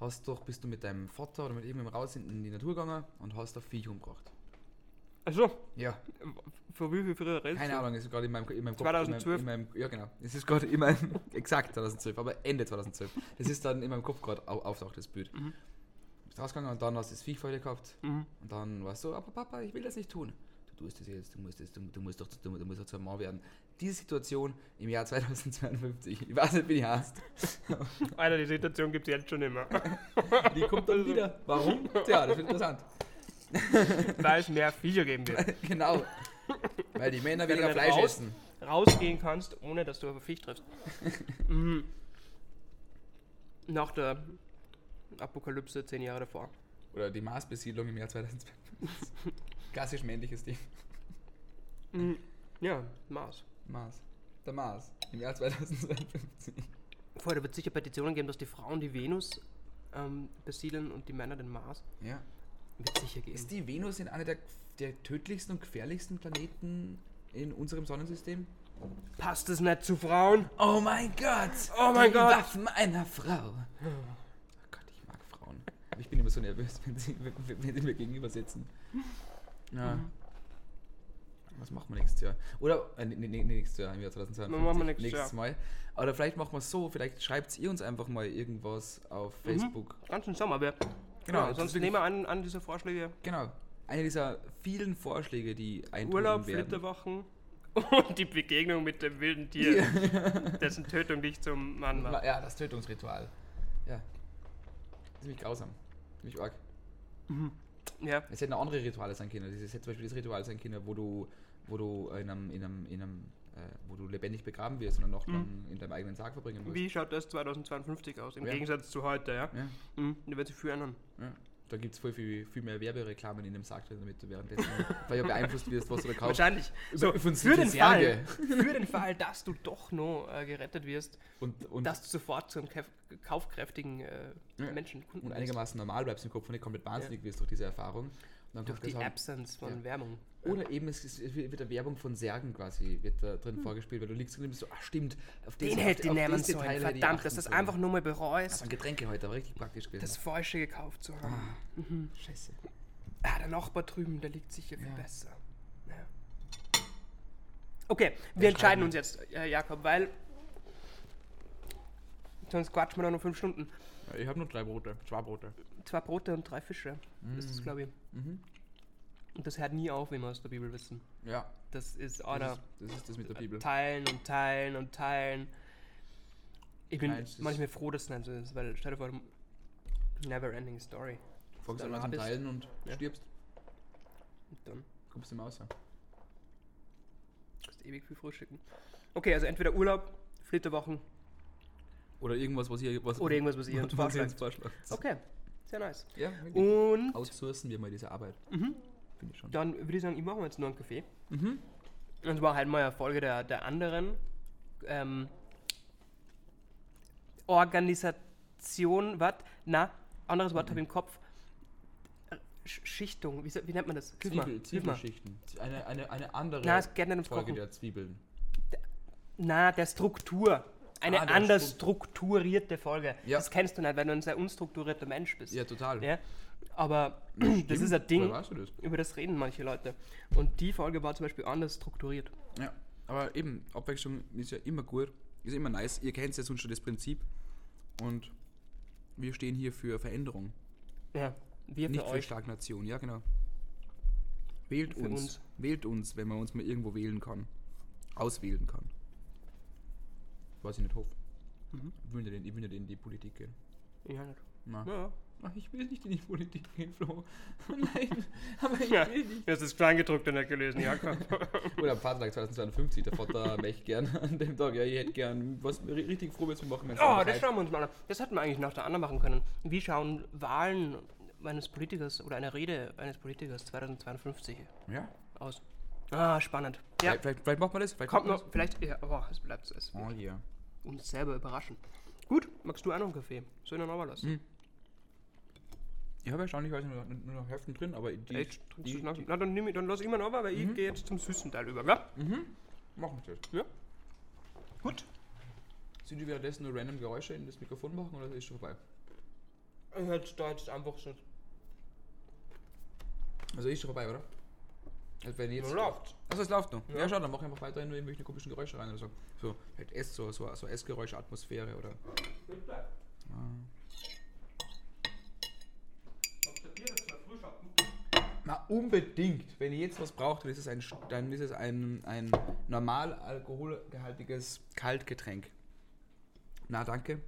hast doch, bist du mit deinem Vater oder mit irgendjemandem raus in, die Natur gegangen und hast ein Viech umgebracht. Achso, Ja, für wie viel früher redest keine? Ahnung, es ist gerade in meinem, in meinem Kopf. 2012? In meinem, in meinem, ja, genau. Es ist gerade in meinem, exakt 2012, aber Ende 2012. Das ist dann in meinem Kopf gerade au, auftaucht, das Bild. Mhm. Du bist rausgegangen und dann hast du das Viech vor dir gehabt. Mhm. Und dann warst du, aber Papa, ich will das nicht tun. Du tust das jetzt, du musst, das, du, du musst doch du, du musst doch zum Mann werden. Diese Situation im Jahr 2052, ich weiß nicht, wie die heißt, Alter, die Situation gibt es jetzt schon immer. die kommt dann wieder. Warum? Tja, das ist interessant. Weil es mehr Viecher geben wird. genau. Weil die Männer Wenn weniger Fleisch raus- essen. Rausgehen kannst, ohne dass du auf ein Viech triffst. mhm. Nach der Apokalypse zehn Jahre davor. Oder die Marsbesiedlung im Jahr 2052. Klassisch männliches Ding. Mhm. Ja, Mars. Mars. Der Mars. Im Jahr 2052. Vorher wird sicher Petitionen geben, dass die Frauen die Venus ähm, besiedeln und die Männer den Mars. Ja. Wird sicher geben. Ist die Venus in einer der, der tödlichsten und gefährlichsten Planeten in unserem Sonnensystem? Passt es nicht zu Frauen? Oh mein Gott! Oh mein die Gott! Waffen einer Frau! Oh Gott, ich mag Frauen. Aber ich bin immer so nervös, wenn sie, wenn, sie mir gegenüber sitzen. Ja. Was machen wir nächstes Jahr? Oder, äh, nee, nee, nee, nächstes Jahr, im Jahr 2052. Machen wir nächstes Jahr. Mal. Oder vielleicht machen wir es so, vielleicht schreibt ihr uns einfach mal irgendwas auf Facebook. Ganzen Sommer. Wir, Genau, genau. Sonst wir an, an diese Vorschläge Genau. Eine dieser vielen Vorschläge, die eintrudeln Urlaub, werden. Flitterwochen und die Begegnung mit dem wilden Tier, dessen Tötung dich zum Mann macht. Ja, das Tötungsritual. Ja. Ziemlich grausam. Ziemlich arg. Ja. Es hätten auch andere Rituale sein können. Es hätte zum Beispiel das Ritual sein können, wo du, wo du in einem, in einem, in einem wo du lebendig begraben wirst und eine Nacht lang in deinem eigenen Sarg verbringen musst. Wie schaut das 2052 aus? Im Ja. Gegensatz zu heute, ja? Ja, Mhm. Da wird sich viel ändern. ja. Da gibt es voll viel, viel mehr Werbereklamen in dem Sarg drin, damit du währenddessen weil ja beeinflusst wirst, was du da kaufst. Wahrscheinlich. So, Von für den. Fall, für den Fall, dass du doch noch äh, gerettet wirst, Und, und, dass du sofort zum kauf kaufkräftigen äh. Menschen, Kunden und einigermaßen normal bleibst im Kopf und nicht komplett wahnsinnig wirst durch diese Erfahrung. Dann Durch die das halt- Absence von Ja. Werbung. Oder eben es, es wird eine Werbung von Särgen quasi wird da drin vorgespielt, weil du liegst drin und bist so, ach stimmt, auf Den das- auf- hätte ich nehmen das sollen. Ich Verdammt, dass das sollen. einfach nur mal Das bereust, waren Getränke heute, aber richtig praktisch gewesen. das Falsche gekauft zu haben. Scheiße. Ah, der Nachbar drüben, der liegt sicher viel Ja. besser. Ja. Okay, wir entscheiden uns jetzt, äh, Jakob, weil sonst quatschen wir noch nur fünf Stunden. Ich habe nur drei Brote, zwei Brote. Zwei Brote und drei Fische, ist das, glaube ich. Mhm. Und das hört nie auf, wie wir aus der Bibel wissen. Ja, Das ist, das oder ist, das ist das mit der Bibel. teilen und teilen und teilen. Ich bin Nein, manchmal froh, dass es nicht so ist, weil stell dir vor, never ending story. Fangst Dann an zum Teilen und Ja. stirbst, Und dann kommst du im Außer. kannst ewig viel frühstücken. Okay, also entweder Urlaub, Flitterwochen Oder irgendwas, was ihr, was, oder irgendwas, was ihr uns vorschlagt. vorschlagt. Okay, sehr nice. Ja, wirklich. Und Outsourcen wir mal diese Arbeit. finde ich schon. Dann würde ich sagen, ich mache mir jetzt noch einen Kaffee. Und zwar halt mal eine Folge der, der anderen ähm, Organisation, was? Na, anderes Wort habe ich im Kopf. Sch- Schichtung, wie, wie nennt man das? Hilf Zwiebel, mal. Zwiebelschichten. Eine, eine, eine andere Na, es geht nicht ums Folge Kochen. der Zwiebeln. Na, der Struktur. Eine Ah, der anders Struktur- strukturierte Folge. Ja. Das kennst du nicht, weil du ein sehr unstrukturierter Mensch bist. Ja, total. Ja? Aber das Stimmt. ist ein Ding, weißt du das? über das reden manche Leute. Und die Folge war zum Beispiel anders strukturiert. Ja, aber eben, Abwechslung ist ja immer gut, ist immer nice. Ihr kennt ja sonst schon das Prinzip. Und wir stehen hier für Veränderung, Ja, wir für nicht für euch. Stagnation. Ja, genau. Wählt Für uns. uns. Wählt uns, wenn man uns mal irgendwo wählen kann. Auswählen kann. Was ich nicht hoffe. Mhm. Ich, will nicht in, ich will nicht in die Politik gehen. Ja, nicht. Na. Ja. Ach, ich will nicht in die Politik gehen, Flo. Nein, aber ich Ja, will nicht. du hast das Kleingedruckte nicht gelesen, Jakob. Oder am Vatertag 2052, der Vater möchte gern an dem Tag, ja, ich hätte gern was ri- richtig frohes zu machen. Oh, das schauen wir uns mal an. Das hätten wir eigentlich nach der anderen machen können. Wie schauen Wahlen eines Politikers oder eine Rede eines Politikers 2052 Ja, aus? Ah, spannend. Ja, vielleicht, vielleicht, vielleicht macht man das. Vielleicht kommt noch, vielleicht, ja, oh, es bleibt es. Oh yeah. Uns selber überraschen. Gut, magst du auch noch einen Kaffee? Soll ich noch mal lassen? Ich habe erstaunlicherweise nur, nur, nur noch Heften drin, aber die, Echt? Die, noch- die, Na, dann, nehm ich, dann lass ich mal noch, weil ich gehe jetzt zum süßen Teil über, gell? machen wir das. Ja. Gut. Sind die währenddessen nur random Geräusche in das Mikrofon machen oder ist es schon vorbei? Ich hätte da jetzt einfach so. Also ist schon vorbei, oder? Also wenn jetzt. Nun läuft's. Achso, es läuft noch. Ja, schau, dann mach ich einfach weiterhin nur irgendwelche komischen Geräusche rein oder so. So, halt Ess, so, so, so Essgeräusche, Atmosphäre oder. Na, unbedingt. Wenn ihr jetzt was braucht, dann ist es ein, dann ist es ein, ein normal alkoholgehaltiges Kaltgetränk. Na, danke.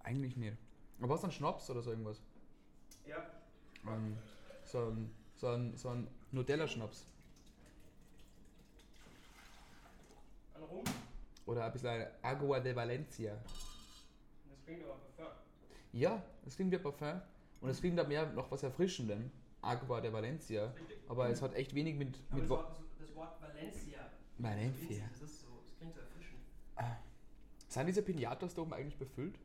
Eigentlich nicht. Aber was ein Schnaps oder so irgendwas? Ja. Ähm, so ein, so ein, so ein Nutella-Schnaps. Rum? Oder ein bisschen Agua de Valencia. Das klingt aber perfekt. Ja, das klingt wie Parfum. Und es klingt da mehr noch was Erfrischendem. Agua de Valencia. Aber es hat echt wenig mit. mit das, Wo- Wort, das Wort Valencia. Valencia. Das ist so, das klingt so erfrischend. Sind diese Pinatas da oben eigentlich befüllt?